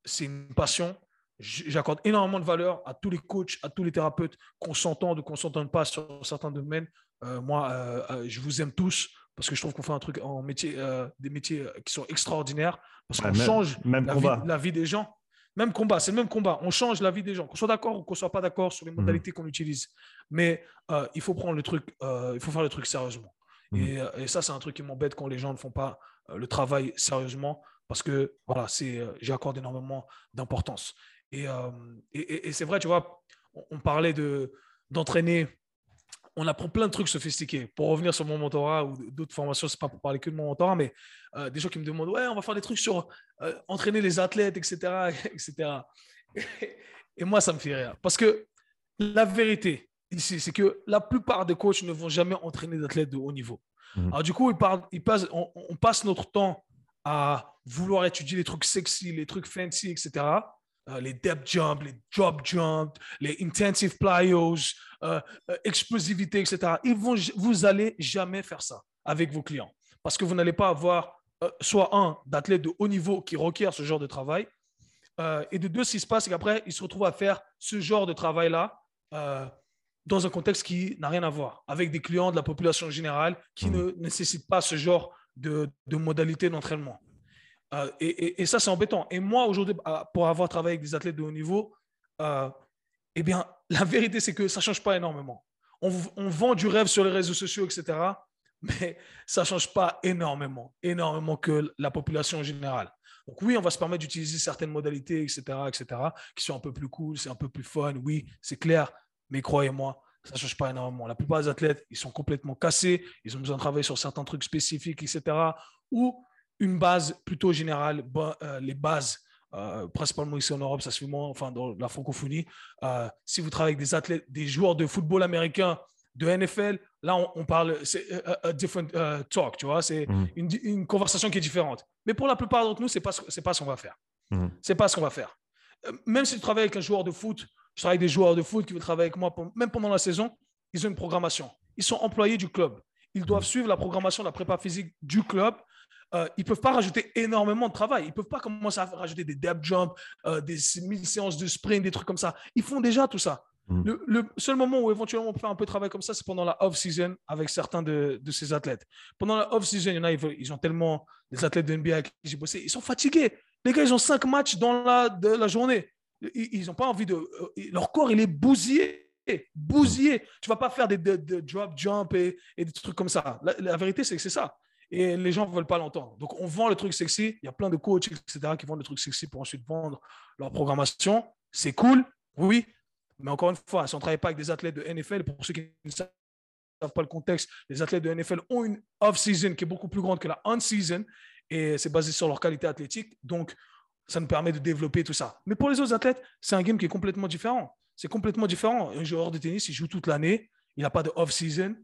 C'est une passion. J'accorde énormément de valeur à tous les coachs, à tous les thérapeutes, qu'on s'entende ou qu'on s'entende pas sur certains domaines. Euh, moi, euh, je vous aime tous parce que je trouve qu'on fait un truc en métier, des métiers qui sont extraordinaires parce qu'on change même la, vie, la, vie, des gens. Même combat, c'est le même combat. On change la vie des gens, qu'on soit d'accord ou qu'on soit pas d'accord sur les mhm. modalités qu'on utilise. Mais euh, il faut prendre le truc, euh, il faut faire le truc sérieusement. Mhm. Euh, et, ça, c'est un truc qui m'embête quand les gens ne font pas le travail sérieusement, parce que voilà, c'est, j'accorde énormément d'importance. Et, et, c'est vrai, tu vois, on, parlait de d'entraîner on apprend plein de trucs sophistiqués. Pour revenir sur mon mentorat ou d'autres formations, c'est pas pour parler que de mon mentorat, mais euh, des gens qui me demandent ouais, on va faire des trucs sur euh, entraîner les athlètes, etc., etc. Et moi, ça me fait rire parce que la vérité ici, c'est que la plupart des coachs ne vont jamais entraîner des athlètes de haut niveau. Mhm. Alors du coup, ils on, passe notre temps à vouloir étudier les trucs sexy, les trucs fancy, etc. Euh, les depth jump, les drop jump, les intensive plyos, euh, euh, explosivité, etc. Ils vont, vous allez jamais faire ça avec vos clients parce que vous n'allez pas avoir soit un d'athlète de haut niveau qui requiert ce genre de travail et de deux, ce qui se passe, c'est qu'après, ils se retrouvent à faire ce genre de travail-là dans un contexte qui n'a rien à voir avec des clients de la population générale qui mmh. ne nécessitent pas ce genre de, de modalité d'entraînement. Euh, et, ça, c'est embêtant. Et moi, aujourd'hui, euh, pour avoir travaillé avec des athlètes de haut niveau, euh, eh bien, la vérité, c'est que ça ne change pas énormément. On, vend du rêve sur les réseaux sociaux, etc. Mais ça ne change pas énormément, énormément que la population en générale. Donc oui, on va se permettre d'utiliser certaines modalités, etc., etc., qui sont un peu plus cool, c'est un peu plus fun. Oui, c'est clair. Mais croyez-moi, ça ne change pas énormément. La plupart des athlètes, ils sont complètement cassés. Ils ont besoin de travailler sur certains trucs spécifiques, etc. Ou une base plutôt générale, euh, les bases, euh, principalement ici en Europe, ça se fait moins, enfin dans la francophonie. Euh, si vous travaillez avec des athlètes, des joueurs de football américain, de NFL, là on, parle, c'est a, different talk, tu vois, c'est mm. une, conversation qui est différente. Mais pour la plupart d'entre nous, c'est pas c'est pas ce qu'on va faire. Mm. C'est pas ce qu'on va faire. Même si tu travailles avec un joueur de foot, je travaille avec des joueurs de foot qui veulent travailler avec moi, même pendant la saison, ils ont une programmation. Ils sont employés du club. Ils doivent mm. suivre la programmation la prépa physique du club euh, ils ne peuvent pas rajouter énormément de travail. Ils ne peuvent pas commencer à rajouter des depth jumps, euh, des séances de sprint, des trucs comme ça. Ils font déjà tout ça. Mm. Le, seul moment où éventuellement on peut faire un peu de travail comme ça, c'est pendant la off-season avec certains de, ces athlètes. Pendant la off-season, il y en a, ils, ont tellement des athlètes de NBA qui j'ai bossé, ils sont fatigués. Les gars, ils ont cinq matchs dans la, de la journée. Ils n'ont pas envie de. Euh, leur corps, il est bousillé. Bousillé. Tu vas pas faire des, drop jump et, des trucs comme ça. la vérité, c'est que c'est ça et les gens ne veulent pas l'entendre. Donc, on vend le truc sexy. Il y a plein de coachs, etc., qui vendent le truc sexy pour ensuite vendre leur programmation. C'est cool, oui. Mais encore une fois, si on ne travaille pas avec des athlètes de NFL, pour ceux qui ne savent pas le contexte, les athlètes de NFL ont une off-season qui est beaucoup plus grande que la on-season et c'est basé sur leur qualité athlétique. Donc, ça nous permet de développer tout ça. Mais pour les autres athlètes, c'est un game qui est complètement différent. C'est complètement différent. Un joueur de tennis, il joue toute l'année. Il n'a pas de off-season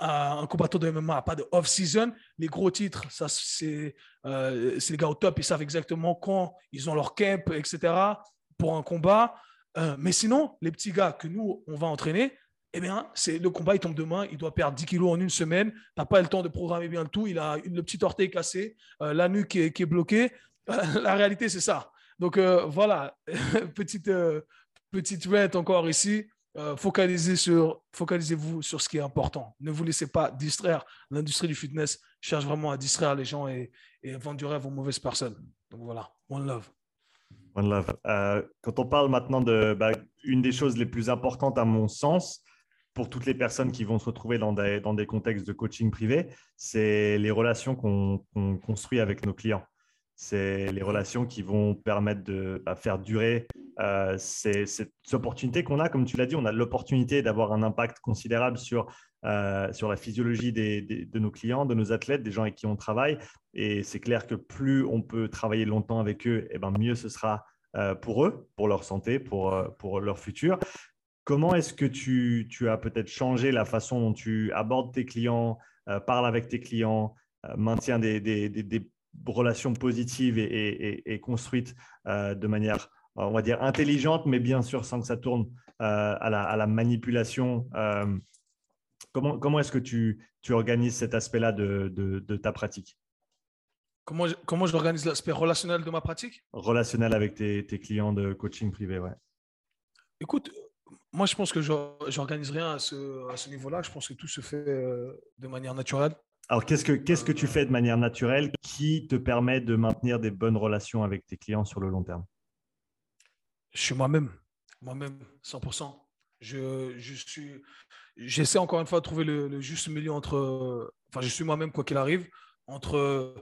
un combattant de MMA pas de off-season. Les gros titres, ça, c'est, euh, c'est les gars au top, ils savent exactement quand ils ont leur camp, etc. pour un combat. Euh, mais sinon, les petits gars que nous, on va entraîner, eh bien, le combat, il tombe demain, il doit perdre 10 kilos en une semaine. Tu n'as pas le temps de programmer bien tout. Il a le petit orteil cassé, euh, la nuque qui est, bloquée. la réalité, c'est ça. Donc, voilà, petite, petite encore ici. Euh, focalisez-vous sur ce qui est important. Ne vous laissez pas distraire. L'industrie du fitness cherche vraiment à distraire les gens et, et vendre du rêve aux mauvaises personnes. Donc voilà, one love. One love. Euh, quand on parle maintenant de bah, une des choses les plus importantes à mon sens pour toutes les personnes qui vont se retrouver dans des, dans des contextes de coaching privé, c'est les relations qu'on construit avec nos clients. C'est les relations qui vont permettre de bah, faire durer euh, ces, opportunités qu'on a. Comme tu l'as dit, on a l'opportunité d'avoir un impact considérable sur, euh, sur la physiologie de nos clients, de nos athlètes, des gens avec qui on travaille. Et c'est clair que plus on peut travailler longtemps avec eux, et eh ben mieux ce sera euh, pour eux, pour leur santé, pour, pour leur futur. Comment est-ce que tu, tu as peut-être changé la façon dont tu abordes tes clients, parles avec tes clients, maintiens des, des, des, des relation positive et, construite euh, de manière, on va dire, intelligente, mais bien sûr sans que ça tourne euh, à, la, manipulation. Euh, comment comment est-ce que tu, tu, organises cet aspect-là de, de, ta pratique? Comment, comment j'organise l'aspect relationnel de ma pratique? Relationnel avec tes, tes, clients de coaching privé, ouais. Écoute, moi je pense que j'organise rien à ce, à ce niveau-là. Je pense que tout se fait de manière naturelle. Alors, qu'est-ce que, qu'est-ce que tu fais de manière naturelle qui te permet de maintenir des bonnes relations avec tes clients sur le long terme? Je suis moi-même. Moi-même, 100%. Je, suis. J'essaie encore une fois de trouver le, juste milieu entre. Enfin, je suis moi-même, quoi qu'il arrive, entre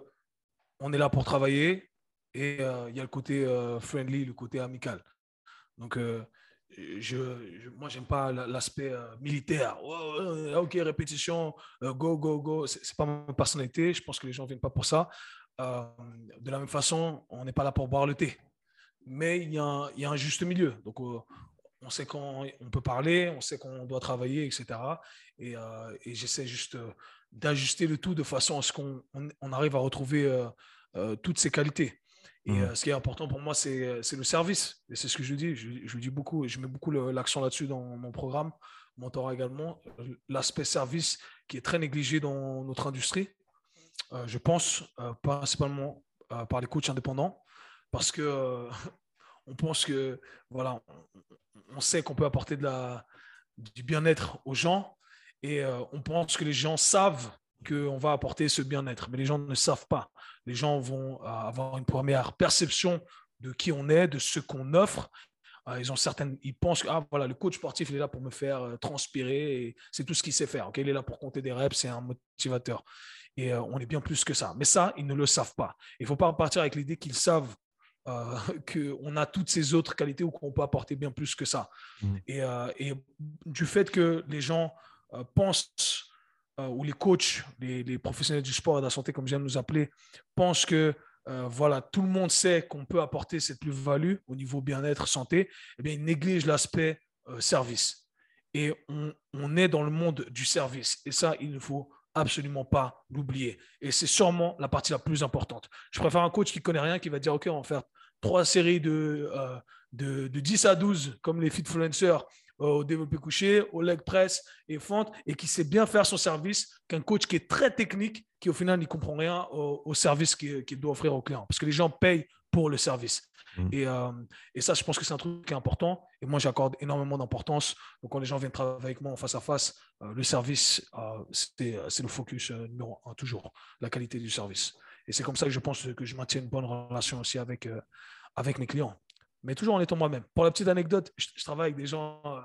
on est là pour travailler et euh, il y a le côté euh, friendly, le côté amical. Donc, euh, je, je, moi, j'aime pas l'aspect militaire. ok, répétition, go, go, go. C'est pas ma personnalité. Je pense que les gens ne viennent pas pour ça. de la même façon, on n'est pas là pour boire le thé. Mais il y, a un, il y a un juste milieu. Donc, on sait qu'on on peut parler, on sait qu'on doit travailler, etc. Et, et j'essaie juste d'ajuster le tout de façon à ce qu'on on, arrive à retrouver toutes ces qualités. Et mmh. ce qui est important pour moi, c'est le service. Et c'est ce que je dis. Je, je dis beaucoup, je mets beaucoup l'accent là-dessus dans mon programme, mentorat également. L'aspect service qui est très négligé dans notre industrie. je pense principalement par les coachs indépendants parce que on pense que voilà, on sait qu'on peut apporter de la, du bien-être aux gens et euh, on pense que les gens savent qu'on va apporter ce bien-être, mais les gens ne savent pas. Les gens vont euh, avoir une première perception de qui on est, de ce qu'on offre. Euh, ils ont certaines, ils pensent que ah, voilà, le coach sportif il est là pour me faire transpirer et c'est tout ce qu'il sait faire. il est là pour compter des reps, c'est un motivateur. Et on est bien plus que ça. Mais ça, ils ne le savent pas. Il ne faut pas partir avec l'idée qu'ils savent euh, qu'on a toutes ces autres qualités ou qu'on peut apporter bien plus que ça. Mm. Euh, et, du fait que les gens euh, pensent, ou les coachs, les, professionnels du sport et de la santé, comme j'aime nous appeler, pensent que voilà, tout le monde sait qu'on peut apporter cette plus-value au niveau bien-être, santé, eh bien, ils négligent l'aspect service. Et on, on est dans le monde du service. Et ça, il ne faut absolument pas l'oublier. Et c'est sûrement la partie la plus importante. Je préfère un coach qui connaît rien, qui va dire, OK, on va faire trois séries de, euh, de, 10 à 12, comme les fitfluencers au développé couché, au leg press et fente, et qui sait bien faire son service, qu'un coach qui est très technique, qui au final n'y comprend rien au, service qu'il doit offrir au client. Parce que les gens payent pour le service. Mmh. Et, euh, et, ça, je pense que c'est un truc qui est important. Et moi, j'accorde énormément d'importance. Donc, quand les gens viennent travailler avec moi en face à face, le service, c'est le focus numéro un, toujours, la qualité du service. Et c'est comme ça que je pense que je maintiens une bonne relation aussi avec, euh, avec mes clients. Mais toujours en étant moi-même. Pour la petite anecdote, je, travaille avec des gens euh,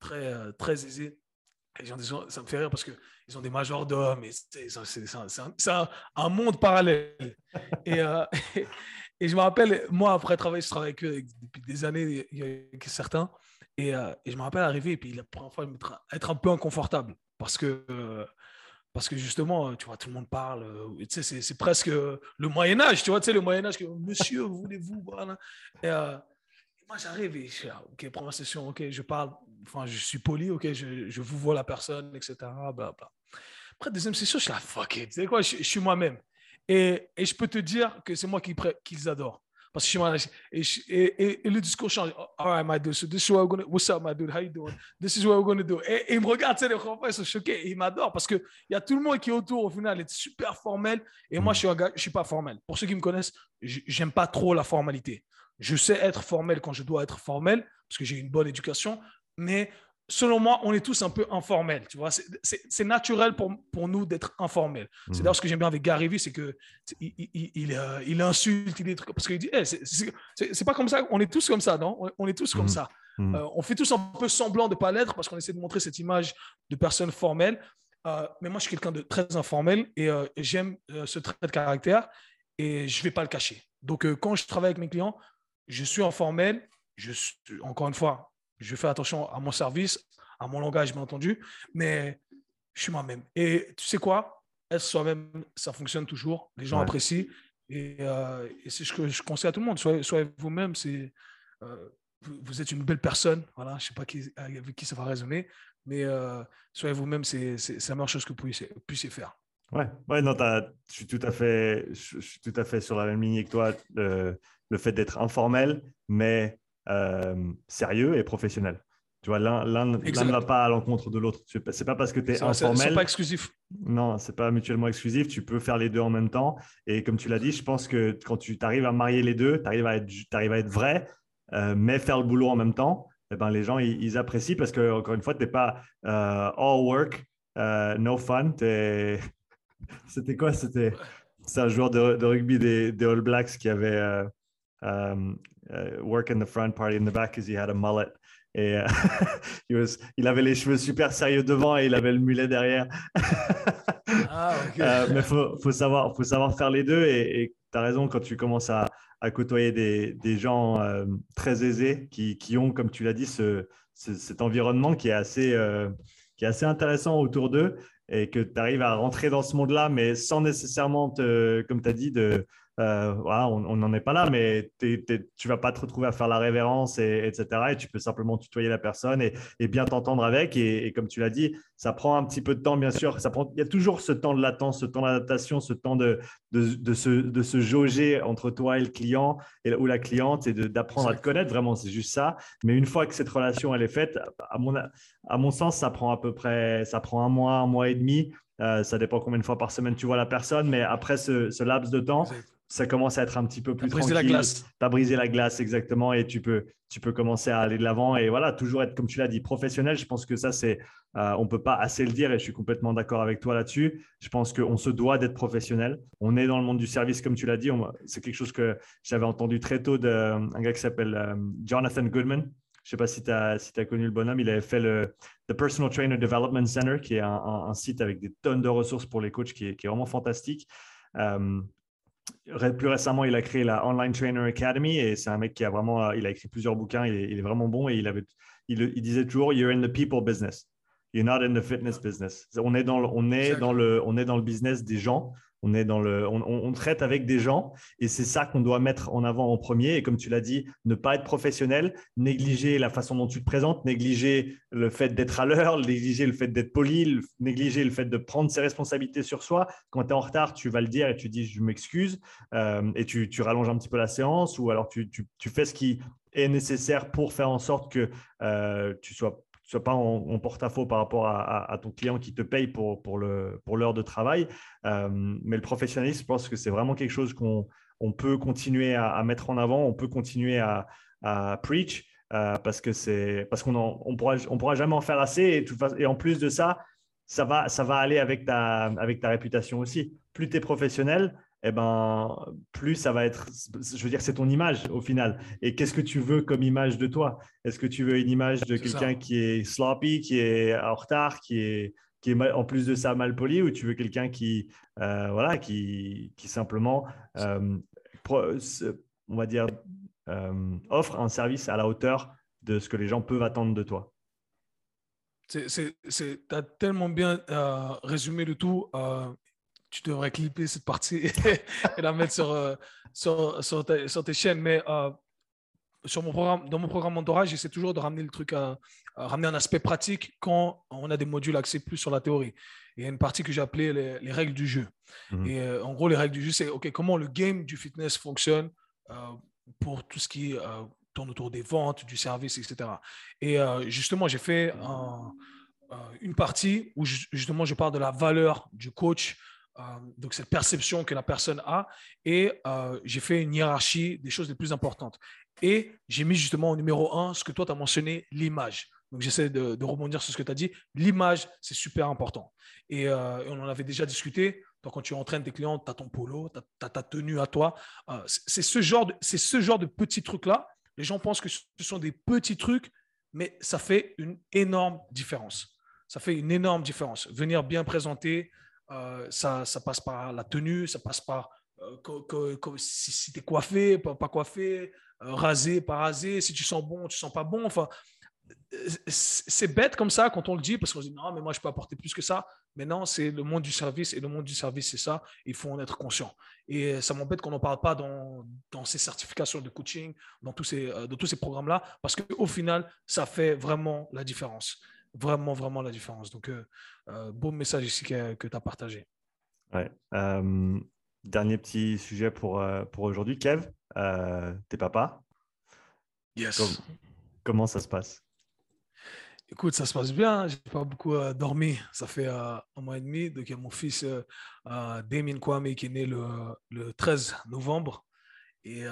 très, euh, très aisés. Et ça me fait rire parce qu'ils ont des majordomes. C'est un, un, monde parallèle. et, et, je me rappelle, moi, après travailler, je travaille avec eux depuis des années, il y a certains. Et, et je me rappelle arriver et puis la première fois, être un peu inconfortable parce que parce que justement, tu vois, tout le monde parle. Euh, tu sais, c'est presque le Moyen-Âge, tu vois, tu sais, le Moyen-Âge, monsieur, voulez-vous. Et, euh, moi, j'arrive et je suis OK, première session, OK, je parle, enfin, je suis poli, OK, je, je vous vois la personne, etc. Bla, Après, deuxième session, je suis là, fuck it, tu sais quoi, je, suis moi-même. Et, et, je peux te dire que c'est moi qui qu'ils adorent. Parce que et, et, et, le discours change. All right, my dude, so this is what we're gonna, what's up, my dude, how you doing? This is what we're gonna do. Et, il me regarde, les ils sont choqués. il m'adore parce qu'il y a tout le monde qui est autour, au final, est super formel. Et moi, je suis un gars, je suis pas formel. Pour ceux qui me connaissent, j'aime pas trop la formalité. Je sais être formel quand je dois être formel parce que j'ai une bonne éducation, mais selon moi, on est tous un peu informels. Tu vois, c'est naturel pour, pour nous d'être informels. C'est mhm. d'ailleurs ce que j'aime bien avec Gary Vee, c'est que il, il, euh, il, insulte, il est parce qu'il dit, hey, c'est pas comme ça. On est tous comme ça, non? On, est tous comme mhm. ça. Mhm. Euh, on fait tous un peu semblant de pas l'être parce qu'on essaie de montrer cette image de personne formelle. Euh, mais moi, je suis quelqu'un de très informel et j'aime ce trait de caractère et je vais pas le cacher. Donc, quand je travaille avec mes clients, je suis informel. Je suis, encore une fois, je fais attention à mon service, à mon langage, bien entendu, mais je suis moi-même. Et tu sais quoi? Être soi-même, ça fonctionne toujours. Les gens apprécient. Euh, et, c'est ce que je conseille à tout le monde. Soyez, vous-même. C'est, euh, vous, êtes une belle personne. Voilà, je ne sais pas qui, avec qui ça va résonner, mais euh, soyez vous-même. C'est, la meilleure chose que vous puissiez, faire. Ouais, ouais non, je suis tout à fait, je, suis tout à fait sur la même ligne que toi. le fait d'être informel, mais euh, sérieux et professionnel. Tu vois, l'un ne va pas à l'encontre de l'autre. C'est pas parce que tu es informel. Pas exclusif. Non, c'est pas mutuellement exclusif. Tu peux faire les deux en même temps. Et comme tu l'as dit, je pense que quand tu arrives à marier les deux, tu arrives, à être, arrives à être vrai, euh, mais faire le boulot en même temps, eh ben, les gens, ils, apprécient parce que, encore une fois, tu n'es pas euh, all work, no fun. C'était quoi? C'était un joueur de, rugby des, des, All Blacks qui avait um, uh, work in the front, party in the back, because he had a mullet. Et euh, il avait les cheveux super sérieux devant et il avait le mulet derrière. ah, euh, mais il faut, faut, savoir, faut savoir faire les deux. Et tu as raison, quand tu commences à, à côtoyer des, des gens euh, très aisés qui, qui, ont, comme tu l'as dit, ce, cet environnement qui est, assez, qui est assez intéressant autour d'eux et que tu arrives à rentrer dans ce monde-là, mais sans nécessairement, te, comme tu as dit, de euh, voilà, on n'en est pas là, mais tu ne vas pas te retrouver à faire la révérence, et, etc. Et tu peux simplement tutoyer la personne et, bien t'entendre avec. Et, comme tu l'as dit, ça prend un petit peu de temps, bien sûr. Ça prend, il y a toujours ce temps de latence, ce temps d'adaptation, ce temps de, de, de, se, de se jauger entre toi et le client et, ou la cliente et d'apprendre à te connaître. Vraiment, c'est juste ça. Mais une fois que cette relation elle est faite, à mon, à mon sens, ça prend à peu près ça prend un mois, un mois et demi. Euh, ça dépend combien de fois par semaine tu vois la personne, mais après ce, ce laps de temps, ça commence à être un petit peu plus tranquille. la glace. Tu as brisé la glace, exactement, et tu peux, tu peux commencer à aller de l'avant. Et voilà, toujours être, comme tu l'as dit, professionnel. Je pense que ça, c'est, euh, on ne peut pas assez le dire, et je suis complètement d'accord avec toi là-dessus. Je pense qu'on se doit d'être professionnel. On est dans le monde du service, comme tu l'as dit. C'est quelque chose que j'avais entendu très tôt d'un gars qui s'appelle euh, Jonathan Goodman. Je ne sais pas si tu as, si as connu le bonhomme. Il avait fait le The Personal Trainer Development Center, qui est un, site avec des tonnes de ressources pour les coachs, qui est, qui est vraiment fantastique. Euh, plus récemment, il a créé la Online Trainer Academy et c'est un mec qui a vraiment, il a écrit plusieurs bouquins, il est, vraiment bon et il, avait, il, disait toujours, you're in the people business, you're not in the fitness business. On est dans on est dans le, on est dans le business des gens on, est dans le, on, traite avec des gens et c'est ça qu'on doit mettre en avant en premier. Et comme tu l'as dit, ne pas être professionnel, négliger la façon dont tu te présentes, négliger le fait d'être à l'heure, négliger le fait d'être poli, négliger le fait de prendre ses responsabilités sur soi. Quand tu es en retard, tu vas le dire et tu dis je m'excuse euh, et tu, rallonges un petit peu la séance ou alors tu, fais ce qui est nécessaire pour faire en sorte que euh, tu sois sois pas en, porte-à-faux par rapport à, ton client qui te paye pour, pour l'heure de travail. Euh, mais le professionnalisme, je pense que c'est vraiment quelque chose qu'on on peut continuer à, mettre en avant, on peut continuer à, preach. Euh, parce que c'est parce qu'on on pourra on pourra jamais en faire assez et, et en plus de ça ça va ça va aller avec ta avec ta réputation aussi plus tu es professionnel eh ben, plus ça va être, je veux dire, c'est ton image au final. Et qu'est-ce que tu veux comme image de toi? Est-ce que tu veux une image de quelqu'un qui est sloppy, qui est en retard, qui est, qui est en plus de ça mal poli, ou tu veux quelqu'un qui, euh, voilà, qui, qui simplement, euh, on va dire, euh, offre un service à la hauteur de ce que les gens peuvent attendre de toi? Tu as tellement bien résumé le tout tu devrais clipper cette partie et la mettre sur, euh, sur, sur, tes chaînes. Mais euh, sur mon programme, dans mon programme mentorat, j'essaie toujours de ramener le truc à, ramener un aspect pratique quand on a des modules axés plus sur la théorie. il y a une partie que j'ai appelée les, règles du jeu. Mhm. Et euh, en gros, les règles du jeu, c'est OK, comment le game du fitness fonctionne pour tout ce qui tourne autour des ventes, du service, etc. Et justement, j'ai fait une partie où justement je parle de la valeur du coach euh, donc cette perception que la personne a, et euh, j'ai fait une hiérarchie des choses les plus importantes. Et j'ai mis justement au numéro un ce que toi tu as mentionné, l'image. Donc j'essaie de, rebondir sur ce que tu as dit. L'image, c'est super important. Et, euh, on en avait déjà discuté. Toi, quand tu entraînes tes clients, tu as ton polo, tu as, ta tenue à toi. c'est ce, ce genre de petits trucs-là. Les gens pensent que ce sont des petits trucs, mais ça fait une énorme différence. Ça fait une énorme différence. Venir bien présenter, euh, ça, ça, passe par la tenue, ça passe par euh, si, tu es coiffé, pas, pas coiffé, euh, rasé, pas rasé, si tu sens bon, tu sens pas bon. Enfin, c'est bête comme ça quand on le dit parce qu'on se dit non, mais moi je peux apporter plus que ça. Mais non, c'est le monde du service et le monde du service, c'est ça. Il faut en être conscient. Et ça m'embête qu'on n'en parle pas dans, dans, ces certifications de coaching, dans tous ces, dans tous ces programmes-là, parce qu'au final, ça fait vraiment la différence vraiment, vraiment la différence. Donc, euh, euh, beau message ici que, que tu as partagé. Ouais. Euh, dernier petit sujet pour, pour aujourd'hui. Kev, t'es papa. Yes. comment ça se passe? Écoute, ça se passe bien. J'ai pas beaucoup dormi. Ça fait un mois et demi. Donc, il y a mon fils Damien Kwame qui est né le, le 13 novembre. Et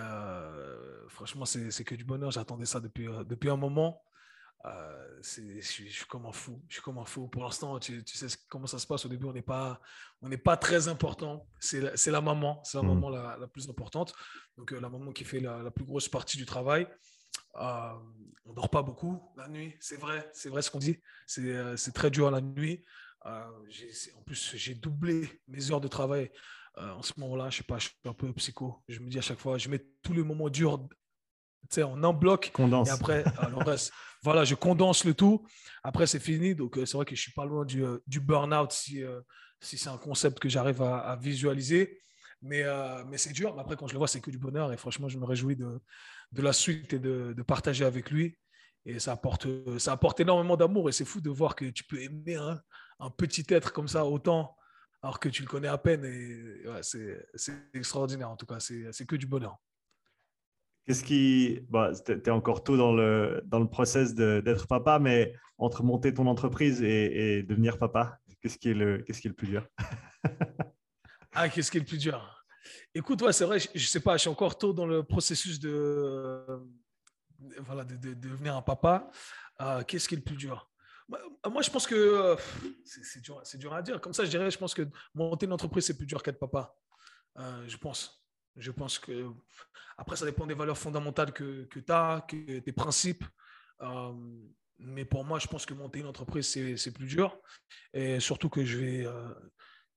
franchement, c'est que du bonheur. J'attendais ça depuis, depuis un moment. Je, suis comme un fou. Je suis comme un fou. Pour l'instant, tu, sais comment ça se passe. Au début, on n'est pas, on n'est pas très important. C'est la, maman, c'est la mmh. maman la, plus importante. Donc la maman qui fait la, plus grosse partie du travail. Euh, on dort pas beaucoup la nuit, c'est vrai, c'est vrai ce qu'on dit. C'est très dur la nuit. en plus, j'ai doublé mes heures de travail en ce moment-là. Je sais pas, je suis un peu psycho. Je me dis à chaque fois, je mets tous les moments durs en un bloc. Condense. Et après, voilà, je condense le tout. Après, c'est fini. Donc, c'est vrai que je suis pas loin du, du burn-out si, si c'est un concept que j'arrive à, visualiser. Mais, mais c'est dur. Mais après, quand je le vois, c'est que du bonheur. Et franchement, je me réjouis de, de la suite et de, de partager avec lui. Et ça apporte, ça apporte énormément d'amour. Et c'est fou de voir que tu peux aimer un petit être comme ça autant alors que tu le connais à peine. Et ouais, c'est extraordinaire en tout cas. C'est que du bonheur. Qu'est-ce qui. Bah, tu es encore tôt dans le, dans le process d'être papa, mais entre monter ton entreprise et, et devenir papa, qu'est-ce qui, est le, qui est le plus dur? Ah, qu'est-ce qui est le plus dur? Écoute, ouais, c'est vrai, je, ne sais pas, je suis encore tôt dans le processus de, voilà, de, devenir un papa. Euh, qu'est-ce qui est le plus dur? Moi, je pense que euh, c'est dur, dur, à dire. Comme ça, je dirais, je pense que monter une entreprise, c'est plus dur qu'être papa. Euh, je pense. Je pense que. Après, ça dépend des valeurs fondamentales que, que tu as, que, tes principes. mais pour moi, je pense que monter une entreprise, c'est plus dur. Et surtout que je vais,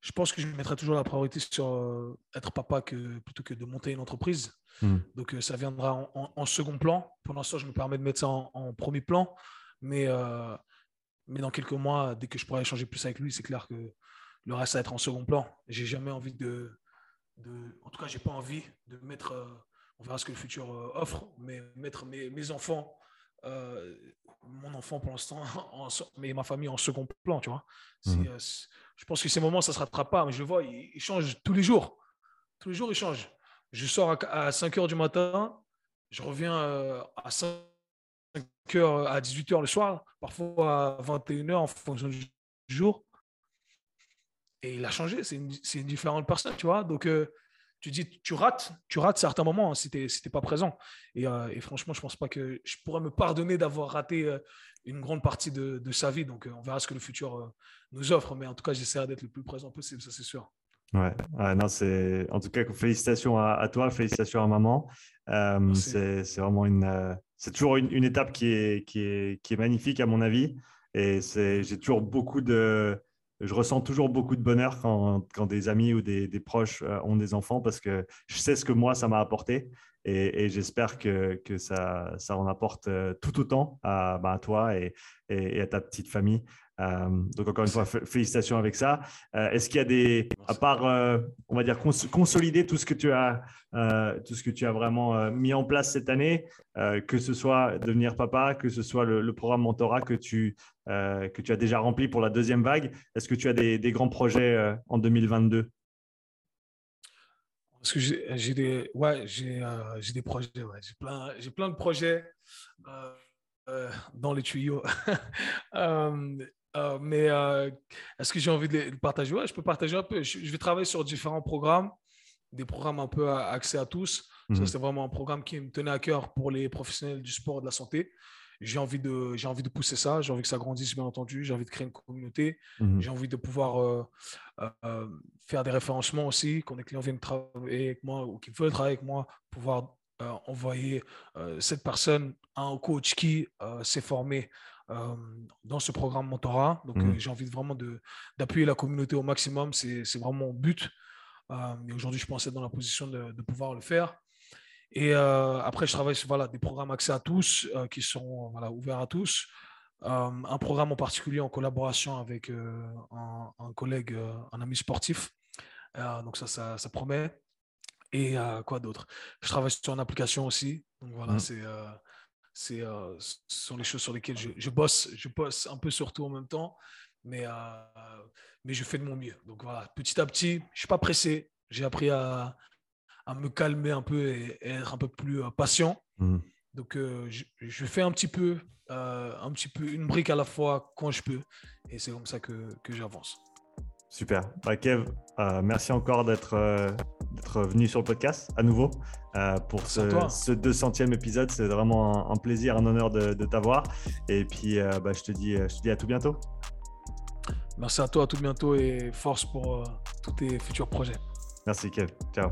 je pense que je mettrai toujours la priorité sur euh, être papa que, plutôt que de monter une entreprise. Hmm. Donc, euh, ça viendra en, second plan. Pour l'instant, je me permets de mettre ça en, premier plan. Mais, euh, mais dans quelques mois, dès que je pourrai échanger plus avec lui, c'est clair que le reste, ça va être en second plan. J'ai jamais envie de, de. En tout cas, j'ai pas envie de mettre. on verra ce que le futur offre, mais mettre mes, mes enfants mon enfant pour l'instant, mais ma famille en second plan, tu vois. Mhm. Euh, je pense que ces moments, ça ne se rattrape pas, mais je le vois, il, change tous les jours. Tous les jours, il change. Je sors à, 5 h du matin, je reviens euh, à 5 h à 18 h le soir, parfois à 21 h en fonction du jour. Et il a changé, c'est une, une, différente personne, tu vois. Donc, euh, tu dis, tu rates, tu rates certains moments hein, si tu n'es pas présent. Euh, et, franchement, je ne pense pas que je pourrais me pardonner d'avoir raté euh, une grande partie de, sa vie. Donc, euh, on verra ce que le futur nous offre. Mais en tout cas, j'essaierai d'être le plus présent possible, ça c'est sûr. Ouais, non, c'est en tout cas félicitations à, toi, félicitations à maman. c'est vraiment une, c'est toujours une, une, étape qui est, qui est, qui est magnifique à mon avis. Et j'ai toujours beaucoup de, je ressens toujours beaucoup de bonheur quand, des amis ou des, des, proches euh, ont des enfants parce que je sais ce que moi, ça m'a apporté et, et j'espère que, que, ça, ça en apporte euh, tout autant à, bah, à toi et, et, à ta petite famille. Euh, donc encore une fois, félicitations avec ça. Euh, est-ce qu'il y a des, à part, euh, on va dire, consolider tout ce que tu as, tout ce que tu as vraiment mis en place cette année, que ce soit devenir papa, que ce soit le, programme mentorat que tu, que tu as déjà rempli pour la deuxième vague. Est-ce que tu as des, des grands projets en 2022 parce que j'ai des, ouais, j'ai des projets, ouais. j'ai plein, plein de projets dans les tuyaux. Euh, mais euh, est-ce que j'ai envie de le partager? Ouais, je peux partager un peu. Je, vais travailler sur différents programmes, des programmes un peu accès à tous. Ça, mhm. c'est vraiment un programme qui me tenait à cœur pour les professionnels du sport et de la santé. J'ai envie, de, j'ai envie de pousser ça, j'ai envie que ça grandisse, bien entendu. J'ai envie de créer une communauté. Mhm. J'ai envie de pouvoir euh, faire des référencements aussi, quand les clients viennent travailler avec moi ou qui veulent travailler avec moi, pouvoir envoyer cette personne à un coach qui s'est formé dans ce programme mentorat. Donc, mmh. j'ai envie vraiment d'appuyer la communauté au maximum. C'est vraiment mon but. et aujourd'hui, je pense être dans la position de, pouvoir le faire. Et après, je travaille sur voilà, des programmes accès à tous qui sont voilà, ouverts à tous. un programme en particulier en collaboration avec un, un, collègue, un ami sportif. donc, ça, ça, ça promet. Et quoi d'autre? Je travaille sur une application aussi. Donc voilà, mmh. c'est c'est, euh, ce sont les choses sur lesquelles je, bosse. Je bosse un peu sur tout en même temps, mais, euh, mais je fais de mon mieux. Donc voilà, petit à petit, je ne suis pas pressé. J'ai appris à, à, me calmer un peu et, être un peu plus euh, patient. Mmh. Donc je, je, fais un petit peu, un petit peu une brique à la fois quand je peux. Et c'est comme ça que, que j'avance. Super. Bah, Kev, merci encore d'être venu sur le podcast à nouveau pour ce, ce, 200e épisode. C'est vraiment un, plaisir, un honneur de, t'avoir. Et puis, bah, je, te dis, je te dis à tout bientôt. Merci à toi, à tout bientôt et force pour tous tes futurs projets. Merci, Kev. Ciao.